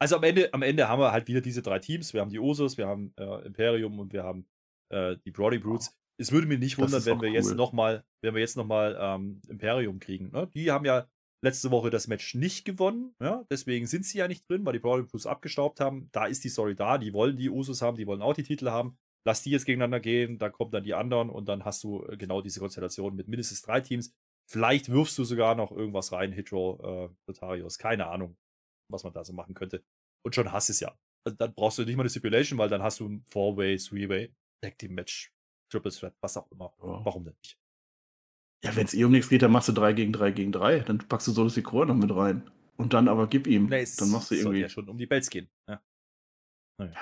S1: Also am Ende, am Ende haben wir halt wieder diese drei Teams. Wir haben die Usos, wir haben äh, Imperium und wir haben äh, die Brody Brutes. Es würde mich nicht wundern, wenn wir jetzt
S2: cool.
S1: nochmal, wenn wir jetzt noch mal ähm, Imperium kriegen. Ne? Die haben ja letzte Woche das Match nicht gewonnen. Ja? Deswegen sind sie ja nicht drin, weil die Brody Brutes abgestaubt haben. Da ist die Story da. Die wollen die Usos haben, die wollen auch die Titel haben. Lass die jetzt gegeneinander gehen, dann kommen dann die anderen und dann hast du äh, genau diese Konstellation mit mindestens drei Teams. Vielleicht wirfst du sogar noch irgendwas rein, Hitro, äh, Notarius. Keine Ahnung, was man da so machen könnte. Und schon hast es ja. Also dann brauchst du nicht mal eine Stipulation, weil dann hast du ein Four-Way, Three-Way, Tag Team Match, Triple Threat, was auch immer.
S2: Ja.
S1: Warum denn nicht?
S2: Ja, wenn es eh um nichts geht, dann machst du 3 gegen 3 gegen 3. Dann packst du Solus Sikoa noch mit rein. Und dann aber gib ihm.
S1: Nee,
S2: dann machst du irgendwie.
S1: ja schon um die Bells gehen. Ja.
S2: Man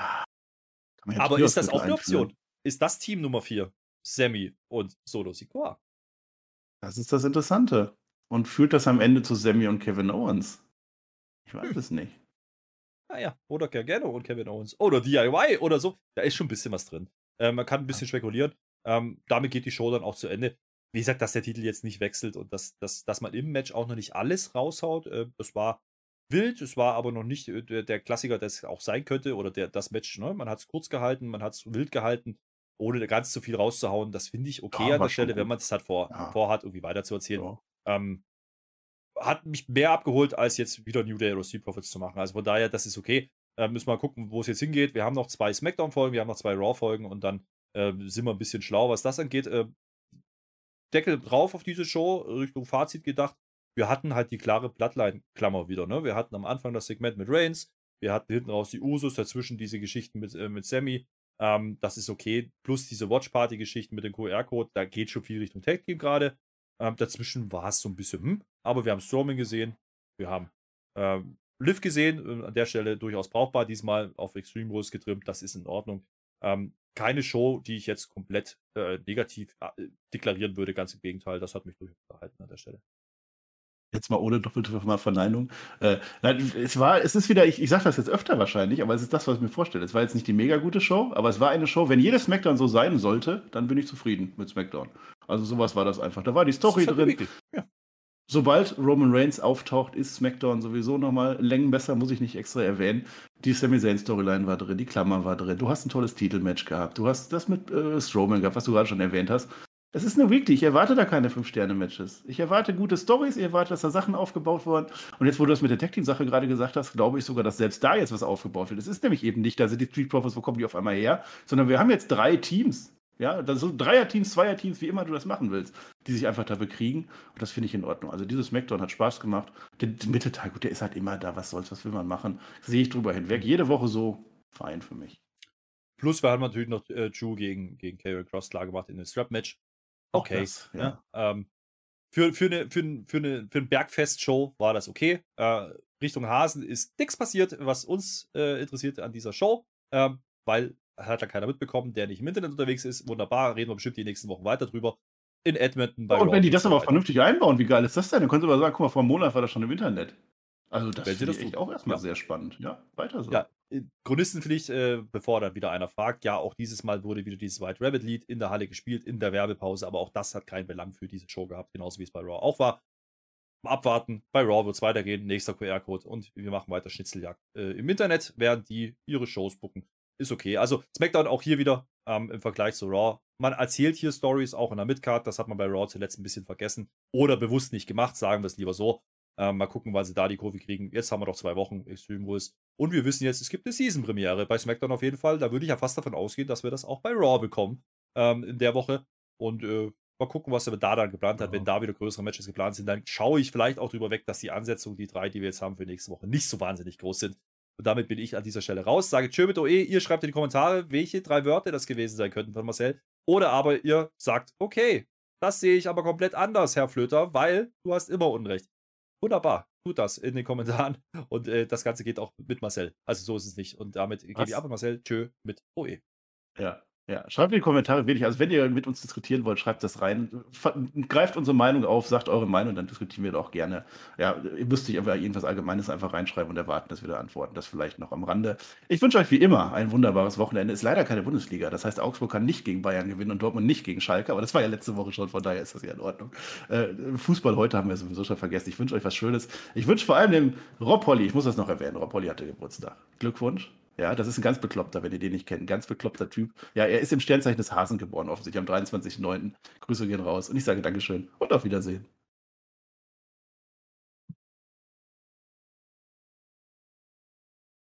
S2: ja
S1: Aber ist das auch eine
S2: einführen.
S1: Option? Ist das Team Nummer 4? Sammy und Solo Sikoa?
S2: Das ist das Interessante. Und führt das am Ende zu Sammy und Kevin Owens? Ich weiß
S1: Hm.
S2: es nicht.
S1: Naja, oder Gargano und Kevin Owens. Oder DIY oder so. Da ist schon ein bisschen was drin. Äh, man kann ein bisschen spekulieren. Ähm, damit geht die Show dann auch zu Ende. Wie gesagt, dass der Titel jetzt nicht wechselt und dass, dass, dass man im Match auch noch nicht alles raushaut. Äh, das war wild, es war aber noch nicht äh, der, Klassiker, der es auch sein könnte. Oder der, das Match, ne? Man hat es kurz gehalten, man hat es wild gehalten, ohne ganz zu viel rauszuhauen. Das finde ich okay
S2: Ja,
S1: an der Stelle, wenn man es halt vor,
S2: Ja.
S1: vorhat, irgendwie weiterzuerzählen.
S2: So.
S1: Ähm, hat mich mehr abgeholt, als jetzt wieder New Day oder Street Profits zu machen. Also von daher, das ist okay. Äh, müssen wir mal gucken, wo es jetzt hingeht. Wir haben noch zwei Smackdown-Folgen, wir haben noch zwei Raw-Folgen und dann äh, sind wir ein bisschen schlau, was das angeht. Äh, Deckel drauf auf diese Show, Richtung Fazit gedacht. Wir hatten halt die klare Bloodline-Klammer wieder. Ne? Wir hatten am Anfang das Segment mit Reigns, wir hatten hinten raus die Usos, dazwischen diese Geschichten mit, äh, mit Sammy. Ähm, das ist okay. Plus diese Watch-Party-Geschichten mit dem QR-Code, da geht schon viel Richtung Tag-Team gerade. Ähm, dazwischen war es so ein bisschen, hm, aber wir haben Strowman gesehen, wir haben ähm, Liv gesehen, äh, an der Stelle durchaus brauchbar, diesmal auf Extreme Rules getrimmt, das ist in Ordnung. Ähm, keine Show, die ich jetzt komplett äh, negativ äh, deklarieren würde, ganz im Gegenteil, das hat mich durchaus verhalten an der Stelle.
S2: Jetzt mal ohne doppelte Verneinung. Äh, nein, es war, es ist wieder, ich, ich sage das jetzt öfter wahrscheinlich, aber es ist das, was ich mir vorstelle. Es war jetzt nicht die mega gute Show, aber es war eine Show, wenn jedes SmackDown so sein sollte, dann bin ich zufrieden mit SmackDown. Also sowas war das einfach. Da war die Story
S1: halt
S2: drin.
S1: Ja.
S2: Sobald Roman Reigns auftaucht, ist SmackDown sowieso nochmal Längen besser, muss ich nicht extra erwähnen. Die Sami Zayn Storyline war drin, die Klammer war drin. Du hast ein tolles Titelmatch gehabt. Du hast das mit äh, Strowman gehabt, was du gerade schon erwähnt hast. Es ist eine Weekly. Ich erwarte da keine 5-Sterne-Matches. Ich erwarte gute Stories, ich erwarte, dass da Sachen aufgebaut wurden. Und jetzt, wo du das mit der Tag-Team-Sache gerade gesagt hast, glaube ich sogar, dass selbst da jetzt was aufgebaut wird. Es ist nämlich eben nicht, da sind die Street Profits, wo kommen die auf einmal her, sondern wir haben jetzt drei Teams. Ja, das sind Dreier-Teams, Zweier-Teams, wie immer du das machen willst, die sich einfach da bekriegen. Und das finde ich in Ordnung. Also dieses Smackdown hat Spaß gemacht. Der, der Mittelteil, gut, der ist halt immer da. Was soll's, was will man machen? Sehe ich drüber hinweg. Jede Woche so, fein für mich.
S1: Plus, wir haben natürlich noch äh, Drew gegen, gegen Karrion Cross klar gemacht in einem Strap-Match. Okay.
S2: das, ja.
S1: ja. Ähm, für, für, eine, für, ein- für, eine, für ein Bergfest-Show war das okay. Äh, Richtung Hasen ist nichts passiert, was uns äh, interessiert an dieser Show, ähm, weil hat da keiner mitbekommen, der nicht im Internet unterwegs ist. Wunderbar, reden wir bestimmt die nächsten Wochen weiter drüber. In Edmonton bei
S2: und
S1: Raw
S2: wenn die das aber vernünftig einbauen, wie geil ist das denn? Dann können sie aber sagen, guck mal, vor einem Monat war das schon im Internet. Also das finde ich auch erstmal
S1: Ja.
S2: sehr spannend. Ja, weiter so.
S1: Ja, äh, Chronistenpflicht, äh, bevor dann wieder einer fragt. Ja, auch dieses Mal wurde wieder dieses White Rabbit Lied in der Halle gespielt, in der Werbepause, aber auch das hat keinen Belang für diese Show gehabt, genauso wie es bei Raw auch war. Abwarten, bei Raw wird es weitergehen, nächster QR-Code und wir machen weiter Schnitzeljagd äh, im Internet, während die ihre Shows bucken. Ist okay. Also SmackDown auch hier wieder ähm, im Vergleich zu Raw. Man erzählt hier Stories auch in der Midcard, das hat man bei Raw zuletzt ein bisschen vergessen oder bewusst nicht gemacht, sagen wir es lieber so. Ähm, mal gucken, wann sie da die Kurve kriegen. Jetzt haben wir doch zwei Wochen Extreme Rules. Und wir wissen jetzt, es gibt eine Season-Premiere bei SmackDown auf jeden Fall. Da würde ich ja fast davon ausgehen, dass wir das auch bei Raw bekommen ähm, in der Woche. Und äh, mal gucken, was er da dann geplant hat.
S2: Ja.
S1: Wenn da wieder größere Matches geplant sind, dann schaue ich vielleicht auch drüber weg, dass die Ansetzungen, die drei, die wir jetzt haben für nächste Woche, nicht so wahnsinnig groß sind. Und damit bin ich an dieser Stelle raus. Sage tschö mit OE. Ihr schreibt in die Kommentare, welche drei Wörter das gewesen sein könnten von Marcel. Oder aber ihr sagt, okay, das sehe ich aber komplett anders, Herr Flöter, weil du hast immer Unrecht. Wunderbar, tut das in den Kommentaren. Und äh, das Ganze geht auch mit Marcel. Also so ist es nicht. Und damit gebe ich ab Marcel. Tschö mit OE.
S2: Ja, ja. Schreibt in die Kommentare wirklich. Also, wenn ihr mit uns diskutieren wollt, schreibt das rein. Greift unsere Meinung auf, sagt eure Meinung, dann diskutieren wir doch gerne. Ja, ihr müsst nicht einfach irgendwas Allgemeines einfach reinschreiben und erwarten, dass wir da antworten. Das vielleicht noch am Rande. Ich wünsche euch wie immer ein wunderbares Wochenende. Ist leider keine Bundesliga. Das heißt, Augsburg kann nicht gegen Bayern gewinnen und Dortmund nicht gegen Schalke. Aber das war ja letzte Woche schon, von daher ist das ja in Ordnung. Äh, Fußball heute haben wir sowieso schon vergessen. Ich wünsche euch was Schönes. Ich wünsche vor allem dem Rob Holly, ich muss das noch erwähnen, Rob Holly hatte Geburtstag. Glückwunsch. Ja, das ist ein ganz bekloppter, wenn ihr den nicht kennt. Ein ganz bekloppter Typ. Ja, er ist im Sternzeichen des Hasen geboren, offensichtlich am 23.09. Grüße gehen raus. Und ich sage Dankeschön und auf Wiedersehen.